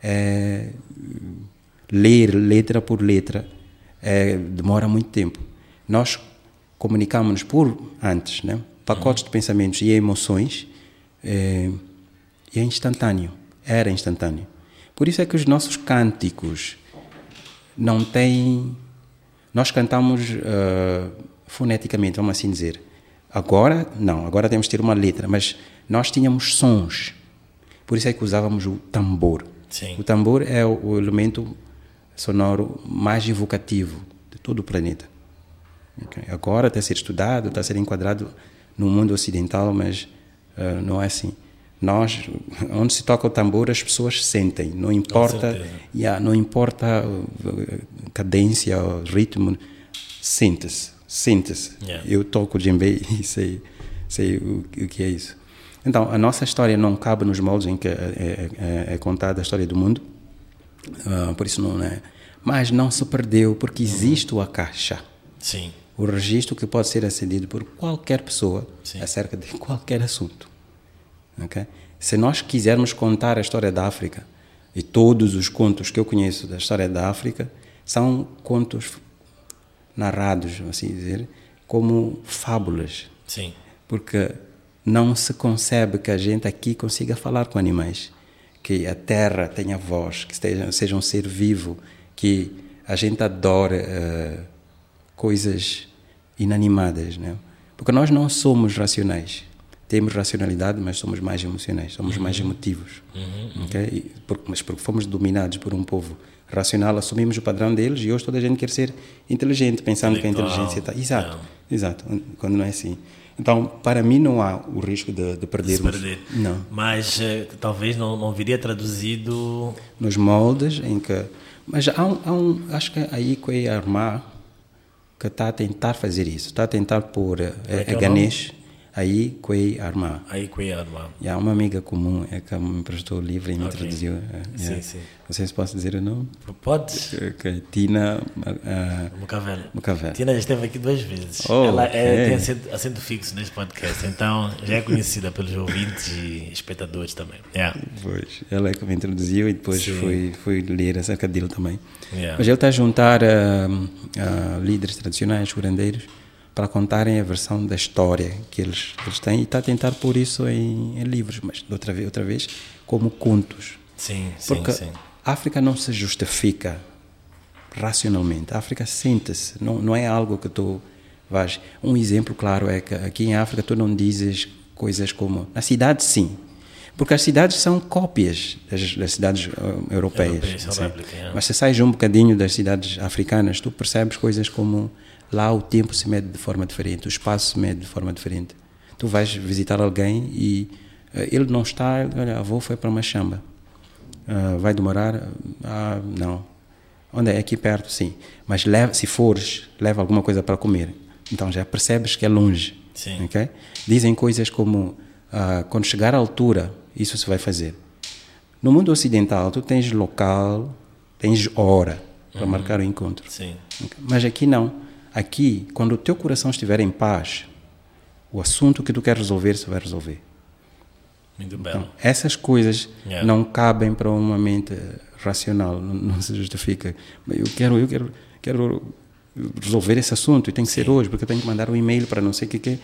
é ler letra por letra, é, demora muito tempo. Nós comunicamos por antes, né? pacotes de pensamentos e emoções, é, e é instantâneo, era instantâneo. Por isso é que os nossos cânticos não têm. Nós cantamos uh, foneticamente, vamos assim dizer. Agora, não, agora temos que ter uma letra, mas nós tínhamos sons. Por isso é que usávamos o tambor. Sim. O tambor é o, o elemento sonoro mais evocativo de todo o planeta. Okay. Agora está a ser estudado, está a ser enquadrado no mundo ocidental, mas uh, não é assim. Nós, onde se toca o tambor, as pessoas sentem, não importa, yeah, não importa a cadência, o ritmo, sente-se, sente-se. Yeah. Eu toco o djembe (laughs) e sei, sei o, o, que é isso. Então, a nossa história não cabe nos moldes em que é, é, é, é contada a história do mundo, uh, por isso não é. Mas não se perdeu, porque existe o Akasha. Sim. O registro que pode ser acedido por qualquer pessoa Sim. acerca de qualquer assunto. Okay? Se nós quisermos contar a história da África, e todos os contos que eu conheço da história da África são contos narrados, assim dizer, como fábulas. Sim. Porque não se concebe que a gente aqui consiga falar com animais, que a terra tenha voz, que seja, seja um ser vivo, que a gente adore uh, coisas inanimadas, né? Porque nós não somos racionais temos racionalidade, mas somos mais emocionais, somos uhum. mais emotivos. Uhum. Okay? Mas porque fomos dominados por um povo racional, assumimos o padrão deles e hoje toda a gente quer ser inteligente, pensando que a inteligência está. Exato, exato, quando não é assim. Então, para mim, não há o risco de, de perdermos. De perder. Não. Mas uh, talvez não, não viria traduzido. Nos moldes em que. Mas há um, há um acho que aí que é Armar que está a tentar fazer isso. Está a tentar pôr é, é, é Ganesh aí Kuei Arma. Aí Kuei Arma. E há uma amiga comum é que me emprestou o livro e me okay. introduziu. É, sim, é. sim. Não sei se posso dizer o nome. Pode. Que, é Tina uh, Mucavel. Mucavel. Tina já esteve aqui duas vezes. Oh, Ela é, tem acento, acento, fixo neste podcast, então já é conhecida pelos ouvintes e espectadores também. Yeah. Pois, ela é que me introduziu e depois fui, fui ler acerca dele também. Yeah. Mas ele está a juntar uh, uh, líderes tradicionais, curandeiros, para contarem a versão da história que eles, que eles têm e está a tentar pôr isso em, em livros, mas outra vez, outra vez como contos. Sim, sim, Porque sim. a África não se justifica racionalmente. A África sente-se, não, não é algo que tu vais. Um exemplo claro é que aqui em África tu não dizes coisas como. Na cidade, sim. Porque as cidades são cópias das, das cidades uh, europeias. Europeias é. Mas se sais um bocadinho das cidades africanas, tu percebes coisas como Lá o tempo se mede de forma diferente, o espaço se mede de forma diferente. Tu vais visitar alguém e uh, ele não está, olha, a avó foi para uma chamba. Uh, vai demorar? Ah, não. Onde é? Aqui perto, sim. Mas leva, se fores, leva alguma coisa para comer. Então já percebes que é longe. Sim. Okay? Dizem coisas como, uh, quando chegar à altura, isso se vai fazer. No mundo ocidental, tu tens local, tens hora para uhum. marcar o encontro. Sim. Mas aqui não Aqui, quando o teu coração estiver em paz, o assunto que tu queres resolver, você vai resolver. Muito bem. Então, essas coisas yeah. não cabem para uma mente racional, não, não, se justifica. Eu quero, eu quero, quero resolver esse assunto e tem que Sim. ser hoje, porque eu tenho que mandar um e-mail para não sei o que, que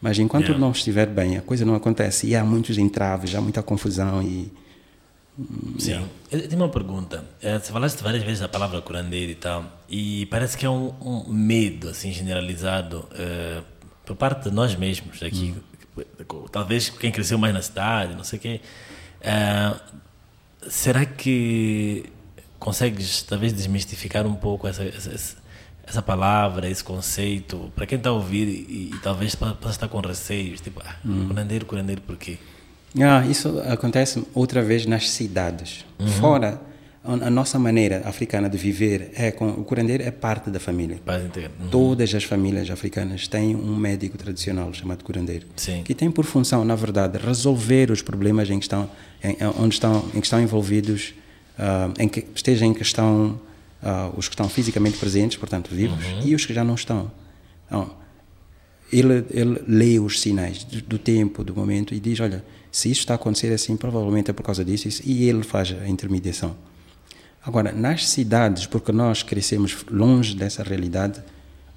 Mas enquanto yeah. não estiver bem, a coisa não acontece. E há muitos entraves, há muita confusão e Sim. Eu tenho uma pergunta. Você falaste várias vezes a palavra curandeiro e tal, e parece que é um, um medo assim generalizado uh, por parte de nós mesmos aqui. Hum. Talvez quem cresceu mais na cidade, não sei o quê. Uh, será que consegues talvez desmistificar um pouco essa, essa, essa palavra, esse conceito, para quem está a ouvir e, e talvez possa estar com receios, tipo, ah, hum. curandeiro, curandeiro, por quê? Ah, isso acontece outra vez nas cidades. Uhum. Fora, a nossa maneira africana de viver é com o curandeiro é parte da família. Uhum. Todas as famílias africanas têm um médico tradicional chamado curandeiro, Sim. que tem por função, na verdade, resolver os problemas em que estão, em, onde estão, em que estão envolvidos, uh, em que estejam em questão uh, os que estão fisicamente presentes, portanto vivos, uhum. e os que já não estão. Então, ele, ele lê os sinais do, do tempo, do momento e diz, olha se isso está a acontecer assim, provavelmente é por causa disso, e ele faz a intermediação. Agora, nas cidades, porque nós crescemos longe dessa realidade,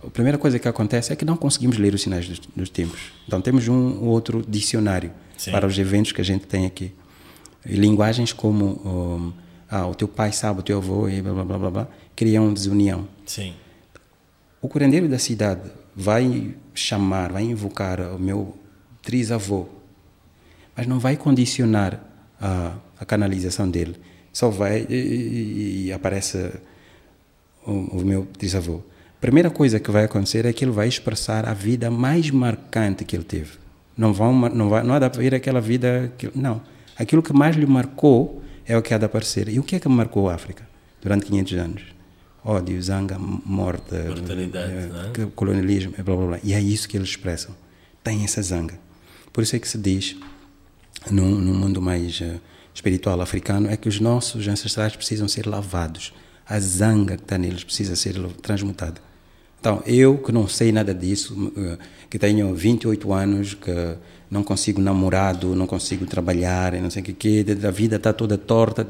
a primeira coisa que acontece é que não conseguimos ler os sinais dos, dos tempos. Então, temos um ou outro dicionário Sim. para os eventos que a gente tem aqui. E linguagens como um, ah, o teu pai sabe, o teu avô, e blá blá blá blá, blá criam desunião. Sim. O curandeiro da cidade vai chamar, vai invocar o meu trisavô, mas não vai condicionar a, a canalização dele. Só vai e, e, e aparece o, o meu bisavô. Primeira coisa que vai acontecer é que ele vai expressar a vida mais marcante que ele teve. Não vão, não vai, não há de haver aquela vida que, não. Aquilo que mais lhe marcou é o que há de aparecer. E o que é que marcou a África durante 500 anos? Ódio, zanga, morte, é, colonialismo, blá blá blá. E é isso que eles expressam. Tem essa zanga. Por isso é que se diz num, num mundo mais uh, espiritual africano, é que os nossos ancestrais precisam ser lavados. A zanga que está neles precisa ser transmutada. Então, eu que não sei nada disso, uh, que tenho 28 anos, que não consigo namorado, não consigo trabalhar, não sei o que, a vida está toda torta,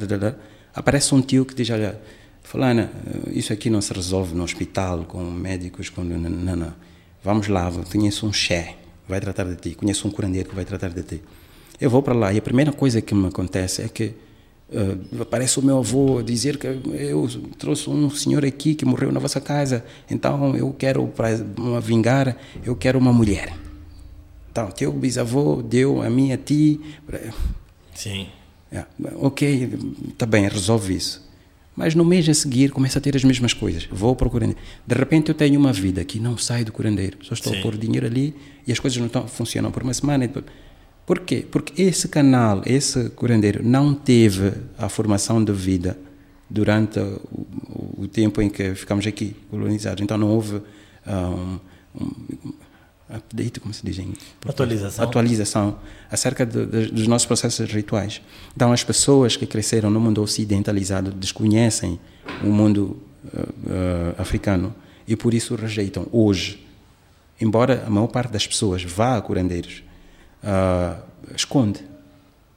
aparece um tio que diz, olha, fulana, eh, isso aqui não se resolve no hospital, com médicos, com... Não, não, não. Vamos lá, conheço um xé, vai tratar de ti, conheço um curandeiro que vai tratar de ti. Eu vou para lá e a primeira coisa que me acontece é que uh, aparece o meu avô dizer que eu trouxe um senhor aqui que morreu na vossa casa, então eu quero para vingar, eu quero uma mulher. Então, teu bisavô deu a mim a ti. Sim. Yeah. Ok, está bem, resolve isso. Mas no mês a seguir começa a ter as mesmas coisas. Vou para o curandeiro. De repente eu tenho uma vida que não sai do curandeiro. Só estou Sim. a pôr dinheiro ali e as coisas não estão, funcionam por uma semana. Por quê? Porque esse canal, esse curandeiro, não teve a formação de vida durante o, o tempo em que ficamos aqui colonizados. Então não houve um, um, update, como se diz em Atualização. Atualização acerca de, de, dos nossos processos rituais. Então, as pessoas que cresceram no mundo ocidentalizado desconhecem o mundo uh, uh, africano e por isso rejeitam hoje. Embora a maior parte das pessoas vá a curandeiros, uh, esconde,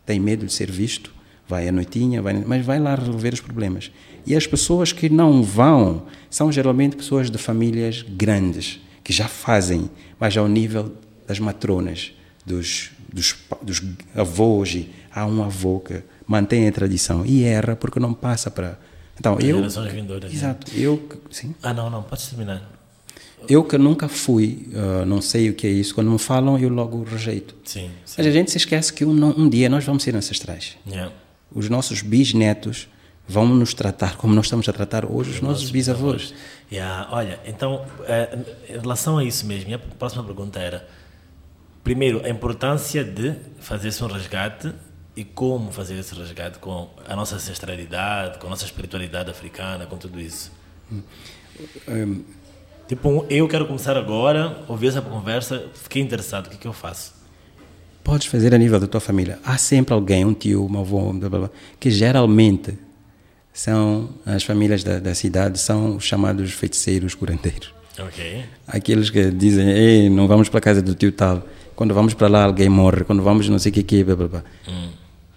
tem medo de ser visto, vai à noitinha, vai, mas vai lá resolver os problemas. E as pessoas que não vão são geralmente pessoas de famílias grandes que já fazem, mas ao nível das matronas, dos, dos, dos avós. E há um avô que mantém a tradição e erra porque não passa para. Então, eu. Vindouras, né? exato. Né? Eu, sim. Ah, não, não, pode terminar. Eu que nunca fui, uh, não sei o que é isso, quando me falam eu logo rejeito. Sim, sim. Mas a gente se esquece que um, um dia nós vamos ser ancestrais. Yeah. Os nossos bisnetos vão nos tratar como nós estamos a tratar hoje os, os nossos bisavós. Yeah, olha, então, eh, em relação a isso mesmo, a próxima pergunta era: primeiro, a importância de fazer-se um resgate e como fazer esse resgate com a nossa ancestralidade, com a nossa espiritualidade africana, com tudo isso. Um, tipo, eu quero começar agora, ouvir essa conversa, fiquei interessado, o que, que eu faço? Podes fazer a nível da tua família. Há sempre alguém, um tio, uma avó, blá, blá, blá, que geralmente são as famílias da, da cidade são os chamados feiticeiros curandeiros. Okay. Aqueles que dizem, Ei, não vamos para a casa do tio tal. Quando vamos para lá alguém morre. Quando vamos não sei o que que blá, blá, blá. Hum.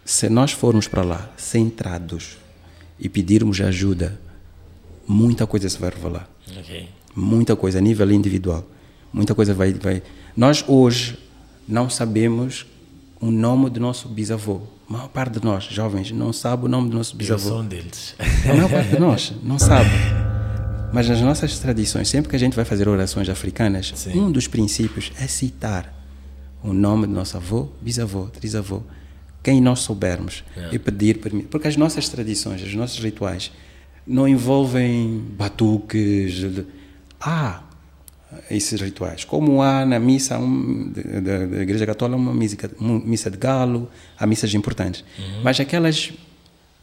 Se nós formos para lá centrados e pedirmos ajuda, muita coisa se vai revelar. Okay. Muita coisa a nível individual. Muita coisa vai, vai. Nós hoje não sabemos o nome do nosso bisavô a maior parte de nós, jovens, não sabe o nome do nosso bisavô. Eu sou um deles. A maior parte de (laughs) nós não sabe. Mas nas nossas tradições, sempre que a gente vai fazer orações africanas, Sim. um dos princípios é citar o nome do nosso avô, bisavô, trisavô, quem nós soubermos, é. e pedir permissão. Porque as nossas tradições, os nossos rituais, não envolvem batuques. Ah, esses rituais. Como há na missa um, da, da, Igreja Católica uma missa, uma missa de galo, há missas importantes. Uhum. Mas aquelas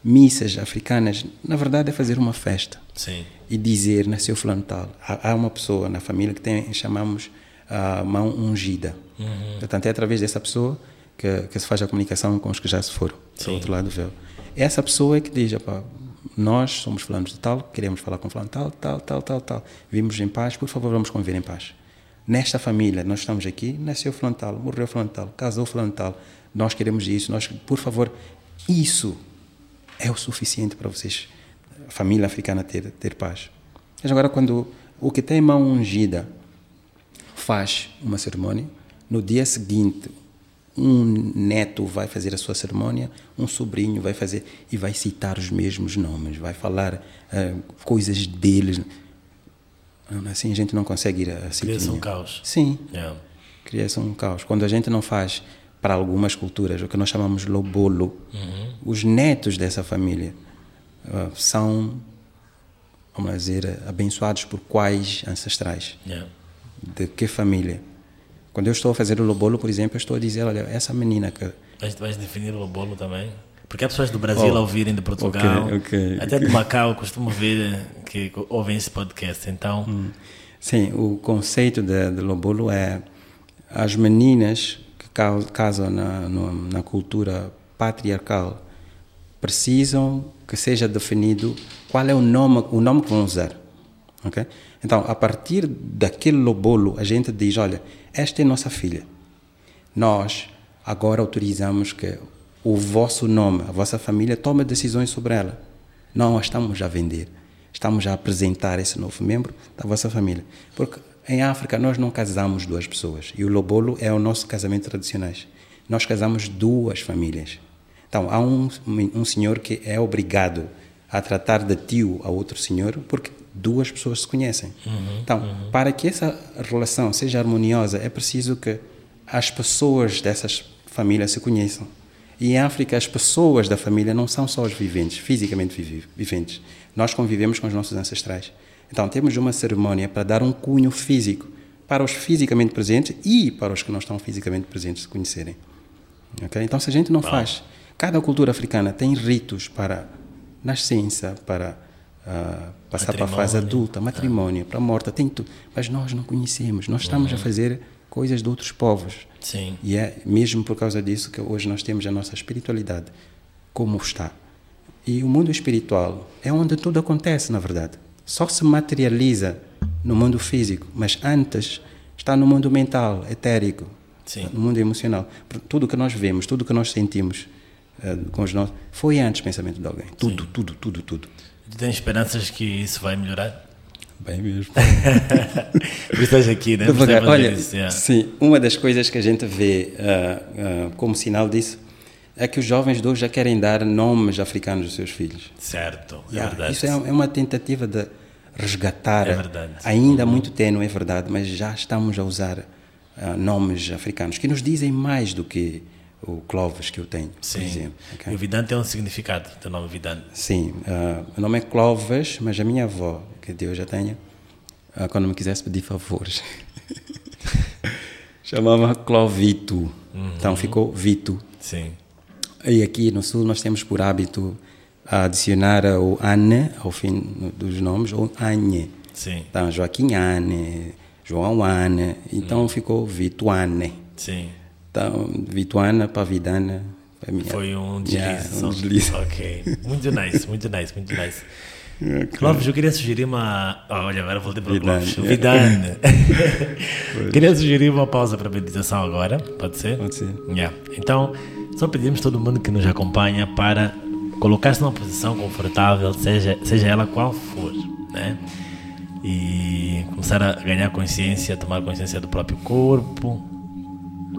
missas africanas, na verdade, é fazer uma festa. Sim. E dizer, nasceu fulano tal. Há, há, uma pessoa na família que tem, chamamos a mão ungida. Uhum. Portanto, é através dessa pessoa que, que, se faz a comunicação com os que já se foram, do outro lado do véu. Essa pessoa é que diz, nós somos fulanos de tal, queremos falar com fulano tal, tal, tal, tal, tal. Vimos em paz, por favor, vamos conviver em paz. Nesta família, nós estamos aqui, nasceu fulano tal, morreu fulano tal, casou fulano tal, nós queremos isso, nós, por favor, isso é o suficiente para vocês, a família africana, ter, ter paz. Mas agora, quando o que tem mão ungida faz uma cerimônia, no dia seguinte um neto vai fazer a sua cerimônia, um sobrinho vai fazer e vai citar os mesmos nomes, vai falar uh, coisas deles. Assim a gente não consegue ir a Cria-se um caos. Sim. Yeah. Cria-se um caos. Quando a gente não faz para algumas culturas o que nós chamamos lobolo, uhum. os netos dessa família uh, são, vamos dizer, abençoados por quais ancestrais? Yeah. De que família? Quando eu estou a fazer o lobolo, por exemplo, eu estou a dizer, olha, essa menina que... Vais, vais definir o lobolo também? Porque há pessoas do Brasil oh, a ouvirem, de Portugal, okay, okay, até okay. de Macau, costumo ver que ouvem esse podcast, então... Hum. Sim, o conceito de, de lobolo é as meninas que casam na, na cultura patriarcal precisam que seja definido qual é o nome, o nome que vão usar. Okay? Então, a partir daquele lobolo, a gente diz: olha, esta é nossa filha. Nós agora autorizamos que o vosso nome, a vossa família, tome decisões sobre ela. Não a estamos a vender. Estamos a apresentar esse novo membro da vossa família. Porque em África nós não casamos duas pessoas. E o lobolo é o nosso casamento tradicional. Nós casamos duas famílias. Então, há um, um senhor que é obrigado a tratar de tio a outro senhor porque duas pessoas se conhecem. Uhum, então, uhum. para que essa relação seja harmoniosa, é preciso que as pessoas dessas famílias se conheçam. E em África, as pessoas da família não são só os viventes, fisicamente viventes. Nós convivemos com os nossos ancestrais. Então, temos uma cerimónia para dar um cunho físico para os fisicamente presentes e para os que não estão fisicamente presentes se conhecerem. Okay? Então, se a gente não faz, cada cultura africana tem ritos para nascença, para uh, passar para a fase adulta, matrimônio, para a morte, tem tudo. Mas nós não conhecemos, nós estamos uhum. a fazer coisas de outros povos. Sim. E é mesmo por causa disso que hoje nós temos a nossa espiritualidade como está. E o mundo espiritual é onde tudo acontece, na verdade. Só se materializa no mundo físico, mas antes está no mundo mental, etérico, Sim. no mundo emocional. Tudo que nós vemos, tudo que nós sentimos uh, com os nossos, foi antes pensamento de alguém. Tudo, Sim. tudo, tudo, tudo. Tu tens esperanças que isso vai melhorar? Bem mesmo. (laughs) Por estás aqui, né? Olha, isso, sim, uma das coisas que a gente vê uh, uh, como sinal disso é que os jovens de hoje já querem dar nomes africanos aos seus filhos. Certo, é yeah, verdade. Isso é, é, uma tentativa de resgatar, é ainda uhum. muito tênue, é verdade, mas já estamos a usar uh, nomes africanos que nos dizem mais do que o Clovis que eu tenho, Sim. por exemplo. Okay? E o Vidante tem um significado, o nome Vidante. Sim, uh, meu nome é Clovis, mas a minha avó, que Deus já tenha, uh, quando me quisesse pedir favores, (laughs) chamava Clovito, uhum. então ficou Vito. Sim. E aqui no Sul nós temos por hábito adicionar o Anne ao fim dos nomes, ou Anne. Sim. Então, Joaquim Anne, João Anne, então hum. ficou Vituane. Sim. Então, Vituana para Vidana. Minha, Foi um deslize. Yeah, um deslize. Ok. Muito nice, muito nice, muito nice. Okay. Clóvis, eu queria sugerir uma. Oh, olha, agora voltei para o Clóvis. Vidane. (laughs) queria sugerir uma pausa para a meditação agora. Pode ser? Pode ser. Yeah. Então, só pedimos todo mundo que nos acompanha para colocar-se numa posição confortável, seja, seja ela qual for, né? E começar a ganhar consciência, tomar consciência do próprio corpo,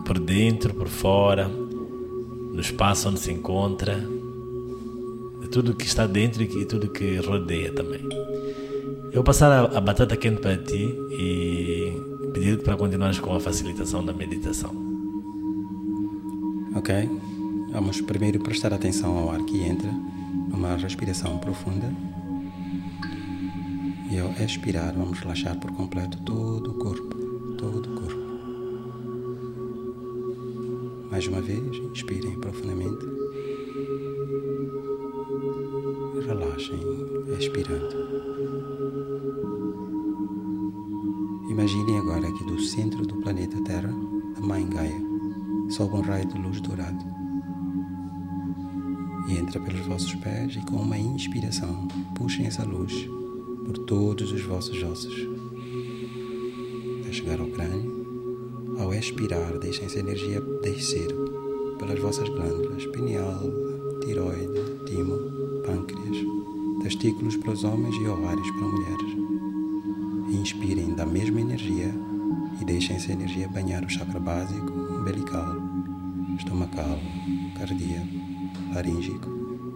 por dentro, por fora, no espaço onde se encontra, de tudo que está dentro e tudo que rodeia também. Eu vou passar a, a batata quente para ti e pedir para continuares com a facilitação da meditação. Ok? Vamos primeiro prestar atenção ao ar que entra, numa respiração profunda. E ao expirar, vamos relaxar por completo todo o corpo, todo o corpo. Mais uma vez, inspirem profundamente. Relaxem, expirando. Imaginem agora que do centro do planeta Terra, a Mãe Gaia, sobe um raio de luz dourado e entra pelos vossos pés e com uma inspiração puxem essa luz por todos os vossos ossos até chegar ao crânio. Ao expirar, deixem essa energia descer pelas vossas glândulas pineal, tiroide, timo, pâncreas, testículos para os homens e ovários para mulheres. Inspirem da mesma energia e deixem essa energia banhar o chakra básico, umbilical, estomacal, cardíaco, laríngeo,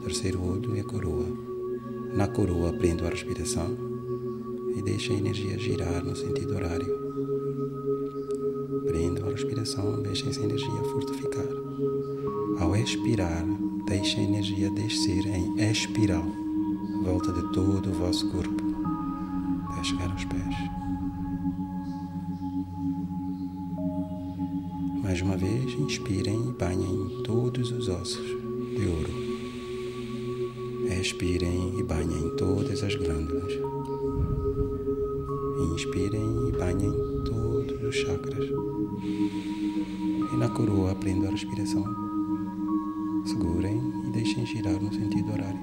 terceiro olho e a coroa. Na coroa prendo a respiração e deixe a energia girar no sentido horário. Respiração, deixe essa energia fortificar. Ao expirar, deixe a energia descer em espiral, volta de todo o vosso corpo, até chegar aos pés. Mais uma vez, inspirem e banhem todos os ossos de ouro. Expirem e banhem todas as glândulas. A respiração. Segurem e deixem girar no sentido horário.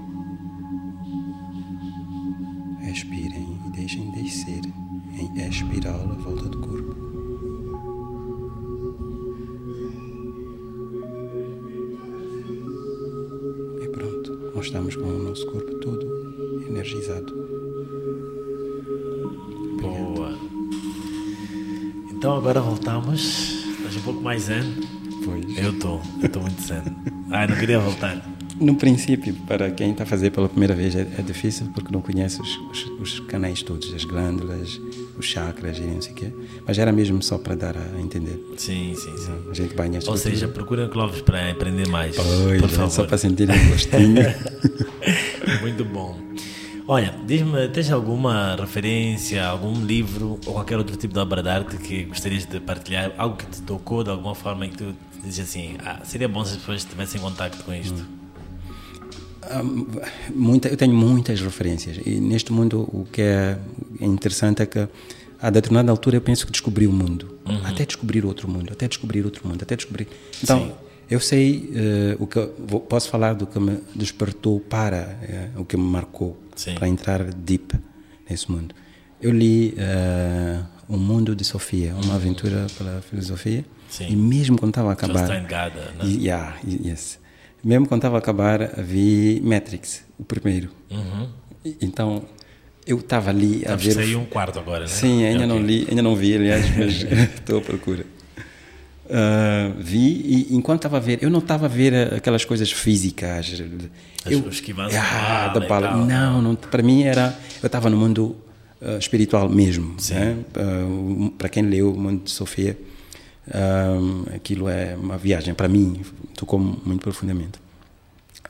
Expirem e deixem descer em espiral a volta do corpo. nós estamos com o nosso corpo todo energizado. Boa. Então agora voltamos. Estás um pouco mais zen? Eu estou, eu estou muito zen. Ai, não queria voltar. No princípio, para quem está a fazer pela primeira vez, é, é difícil porque não conhece os, os, os, canais todos, as glândulas, os chakras e não sei o quê. Mas era mesmo só para dar a entender. Sim, sim, sim. A gente banha Ou seja, procura Clóvis para aprender mais. Pois, por favor. só para sentir um gostinho. (laughs) Muito bom. Olha, diz-me, tens alguma referência, algum livro ou qualquer outro tipo de obra de arte que gostarias de partilhar? Algo que te tocou de alguma forma e que tu dizes assim, ah, seria bom se as pessoas tivessem contato com isto? Hum. Muita, eu tenho muitas referências e neste mundo o que é interessante é que a determinada altura eu penso que descobri o mundo, uhum. até descobrir outro mundo, até descobrir outro mundo, até descobrir. Então, Sim. eu sei uh, o que vou, posso falar do que me despertou para uh, o que me marcou Sim. para entrar deep nesse mundo. Eu li uh, O Mundo de Sofia, uma aventura pela filosofia, Sim. e mesmo quando estava a acabar. Just Gada, né? Yeah, yes mesmo quando estava a acabar, vi Matrix, o primeiro. Uhum. Então, eu estava ali a ver... Saiu um quarto agora, né? Sim, ainda okay. não li, ainda não vi, aliás, (laughs) mas (laughs) estou à procura. Uh, vi e enquanto estava a ver, eu não estava a ver aquelas coisas físicas. As eu, que ah, da bala. Não, não, para mim era. Eu estava no mundo uh, espiritual mesmo. Né? Uh, para quem leu o Mundo de Sofia, um, aquilo é uma viagem, para mim, tocou muito profundamente.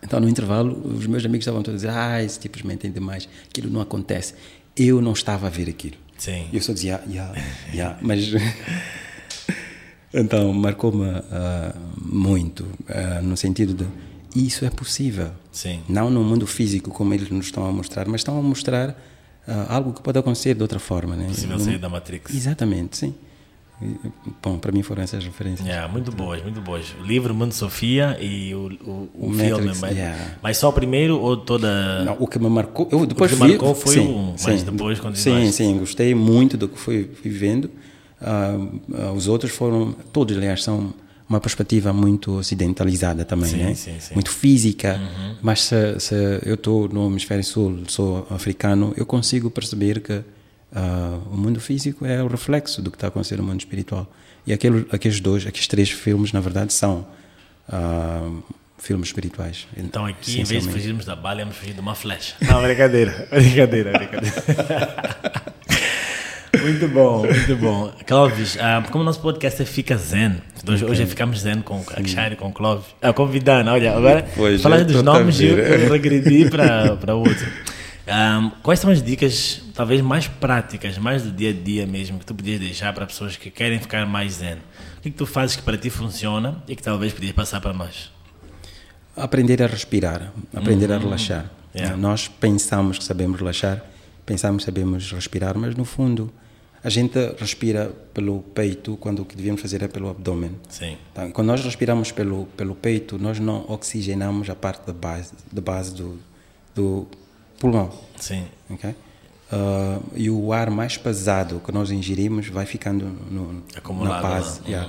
Então, no intervalo, os meus amigos estavam todos a dizer: Ah, esse tipo mentem demais, aquilo não acontece. Eu não estava a ver aquilo. Sim. Eu só dizia: Yeah, yeah, (laughs) mas. (laughs) então, marcou-me uh, muito, uh, no sentido de isso é possível. Sim. Não no mundo físico, como eles nos estão a mostrar, mas estão a mostrar uh, algo que pode acontecer de outra forma. Né? Possível sair da Matrix. Exatamente, sim. Bom, para mim foram essas referências. Yeah, muito boas, muito boas. O livro Mundo Sofia e o, o, o, o filme. mas, yeah. mas só o primeiro ou toda. Não, o que me marcou. Eu depois o que vi, marcou foi sim, um, mas sim, depois continuaste. Sim, sim, gostei muito do que fui, fui vendo. Uh, uh, os outros foram. Todos, aliás, são uma perspectiva muito ocidentalizada também, sim, né? Sim, sim. Muito física. Uhum. Mas se, se eu estou no hemisfério sul, sou africano, eu consigo perceber que Uh, o mundo físico é o reflexo do que está acontecendo no mundo espiritual. E aquele, aqueles dois, aqueles três filmes, na verdade, são uh, filmes espirituais. Então aqui, em vez de fugirmos da bala, vamos fugir de uma flecha. Não, brincadeira, (laughs) brincadeira, brincadeira. (laughs) muito bom, muito bom. Clóvis, uh, como nosso podcast é Fica Zen, hoje, okay. hoje ficamos zen com a Akshari, com o Clóvis. Ah, convidando, olha, agora, falando dos nomes, eu, eu regredi para outro. Um, quais são as dicas, talvez mais práticas, mais do dia a dia mesmo, que tu podias deixar para pessoas que querem ficar mais zen? O que, é que tu fazes que para ti funciona e que talvez podias passar para nós? Aprender a respirar, aprender uhum. a relaxar. Yeah. Nós pensamos que sabemos relaxar, pensamos sabemos respirar, mas no fundo a gente respira pelo peito quando o que devíamos fazer é pelo abdômen. Sim. Então, quando nós respiramos pelo, pelo peito, nós não oxigenamos a parte da base, da base do, do pulmão. Sim. Okay? Uh, e o ar mais pesado que nós ingerimos vai ficando no, Acumulado, na base. Yeah.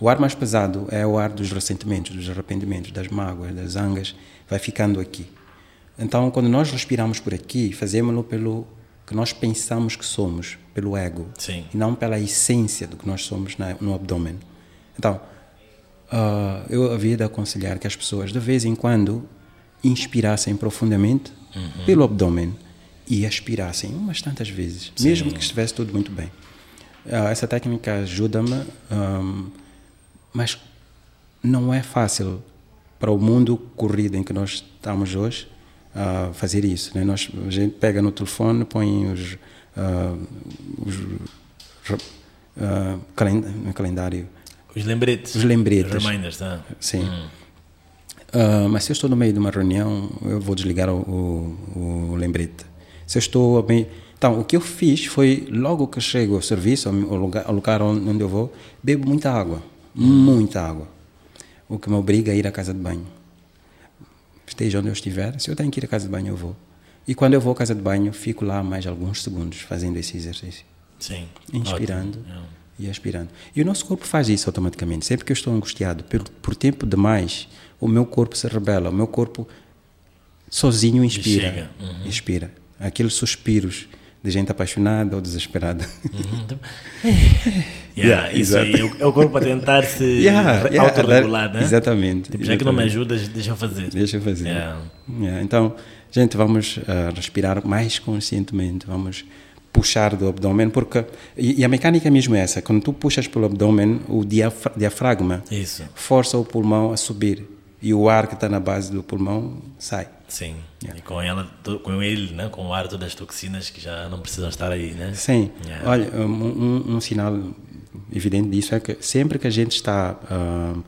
O ar mais pesado é o ar dos ressentimentos, dos arrependimentos, das mágoas, das zangas, vai ficando aqui. Então, quando nós respiramos por aqui, fazemos-lo pelo que nós pensamos que somos, pelo ego, Sim. e não pela essência do que nós somos na, no abdômen. Então, uh, eu havia de aconselhar que as pessoas, de vez em quando, inspirassem profundamente uhum. pelo abdômen e aspirassem umas tantas vezes, Sim. mesmo que estivesse tudo muito bem. Uh, essa técnica ajuda-me, um, mas não é fácil para o mundo corrido em que nós estamos hoje uh, fazer isso. Né? Nós, a gente pega no telefone, põe os, uh, os uh, calendário. Os lembretes. Os lembretes. Os reminders, tá? Sim. Hum. Mas se eu estou no meio de uma reunião, eu vou desligar o, o, o lembrete. Se eu estou bem. Então, o que eu fiz foi, logo que chego ao serviço, ao lugar, ao lugar onde eu vou, bebo muita água. Muita água. O que me obriga a ir à casa de banho. Esteja onde eu estiver, se eu tenho que ir à casa de banho, eu vou. E quando eu vou à casa de banho, fico lá mais alguns segundos fazendo esse exercício. Sim. Inspirando e expirando. E o nosso corpo faz isso automaticamente. Sempre que eu estou angustiado por, por tempo demais, o meu corpo se rebela, o meu corpo sozinho inspira. Uhum. Inspira. Aqueles suspiros de gente apaixonada ou desesperada. Uhum. (laughs) (laughs) yeah, yeah, isso aí é o corpo a tentar (laughs) se yeah, autorregular, né? Exatamente. Tipo, já exatamente. que não me ajudas, deixa eu fazer. Deixa eu fazer. Então, gente, vamos uh, respirar mais conscientemente, vamos puxar do abdômen, porque e, a mecânica mesmo é essa, quando tu puxas pelo abdômen, o diafragma Isso. força o pulmão a subir e o ar que está na base do pulmão sai. Sim, yeah. e com, ela, com ele, né? com o ar todas as toxinas que já não precisam estar aí, né? Sim, yeah. olha, um, um, um, sinal evidente disso é que sempre que a gente está uh,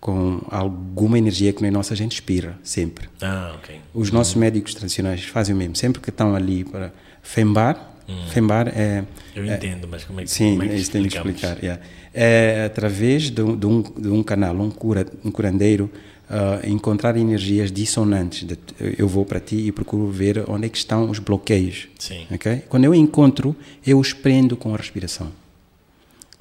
com alguma energia que não é nossa, a gente expira, sempre. Ah, ok. Os nossos médicos tradicionais fazem o mesmo, sempre que estão ali para fembar, Hum. Fembar é. Eu é, entendo, mas como é que Sim, como é que isso tem que explicar. Yeah. É através de, de, um, de um canal, um, cura, um curandeiro, uh, encontrar energias dissonantes. De, eu vou para ti e procuro ver onde é que estão os bloqueios. Sim. Okay? Quando eu encontro, eu os prendo com a respiração.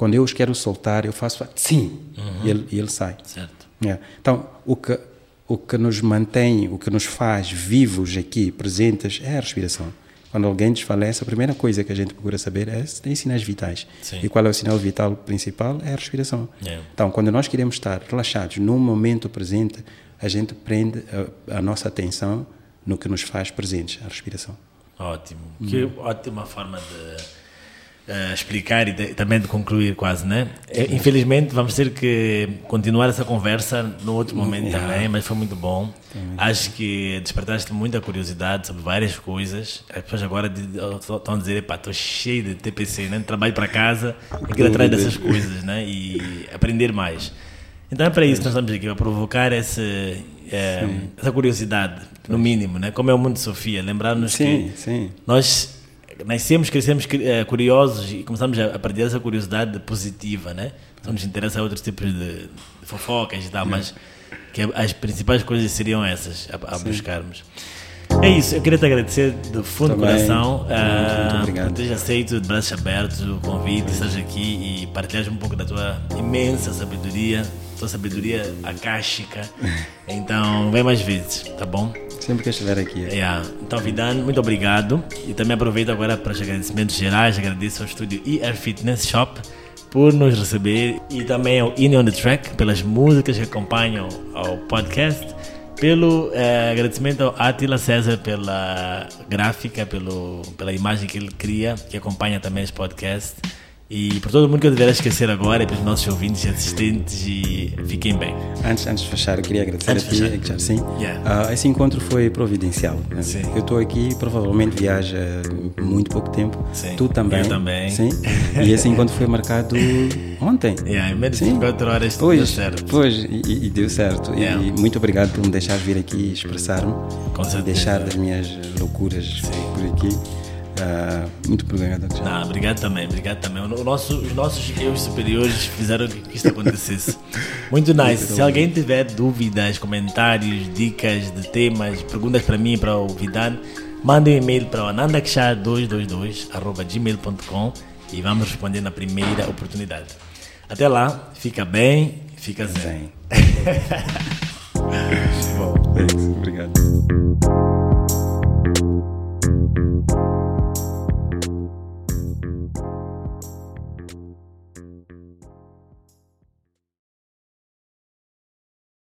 Quando eu os quero soltar, eu faço sim uhum. e, ele, e ele sai. Certo. Yeah. Então, o que o que nos mantém, o que nos faz vivos aqui, presentes, é a respiração. Quando alguém desfalece, a primeira coisa que a gente procura saber é se tem sinais vitais. Sim. E qual é o sinal vital principal? É a respiração. Yeah. Então, quando nós queremos estar relaxados no momento presente, a gente prende a, a nossa atenção no que nos faz presentes, a respiração. Ótimo. Hum. Que ótima forma de uh, explicar e de, também de concluir quase, né? É, infelizmente vamos ter que continuar essa conversa no outro momento yeah. também, mas foi muito bom. Também. Acho que despertaste muita curiosidade sobre várias coisas. As pessoas agora estão a dizer, pá, estou cheio de TPC, né? Trabalho para casa, quero atrás dessas coisas, né? E aprender mais. Então é para isso que nós estamos aqui, para provocar esse, é, essa curiosidade, no mínimo, né? Como é o mundo de Sofia. Lembrar-nos que sim. nós nascemos, crescemos uh, curiosos e começamos a, a perder essa curiosidade positiva, né? Nos interessa outros tipos de, de fofocas e tal, mas que as principais coisas seriam essas a, a buscarmos. É isso, eu queria te agradecer do fundo Também. do coração uh, por teres aceito de braços abertos o convite, estás aqui e partilhas um pouco da tua imensa sabedoria, tua sabedoria akáshica. Então, vem mais vezes, tá bom? Sempre que estiver aqui. Yeah. Então, Vidano, muito obrigado. E também aproveito agora para os agradecimentos gerais. Agradeço ao estúdio ER Fitness Shop por nos receber e também ao In on the Track pelas músicas que acompanham ao podcast. Pelo eh, agradecimento ao Atila César pela gráfica, pelo, pela imagem que ele cria, que acompanha também esse podcast. E por todo mundo que eu deveria esquecer agora, e para os nossos ouvintes e assistentes, e fiquem bem. Antes, antes de fechar, eu queria agradecer antes a ti, sim. Yeah. Uh, esse encontro foi providencial. Né? Sim. Eu estou aqui, provavelmente viaja muito pouco tempo. Sim. Tu também. Eu também. Sim. E esse encontro foi marcado ontem. Yeah, em menos de 24 horas pois, deu certo. Pois, e, e deu certo. Yeah. E muito obrigado por me deixar vir aqui expressar-me. Com certeza. Deixar das minhas loucuras Sim. por aqui. Uh, muito obrigado. Não, obrigado também, obrigado também. O nosso, os nossos eu superiores fizeram que isto acontecesse. (laughs) Muito nice. Se alguém tiver dúvidas, comentários, dicas de temas, perguntas para mim e para o Vidan, mande um e-mail para anandakshar222.gmail.com e vamos responder na primeira oportunidade. Até lá, fica bem, fica zen. (laughs) (laughs) Bom. É isso, obrigado.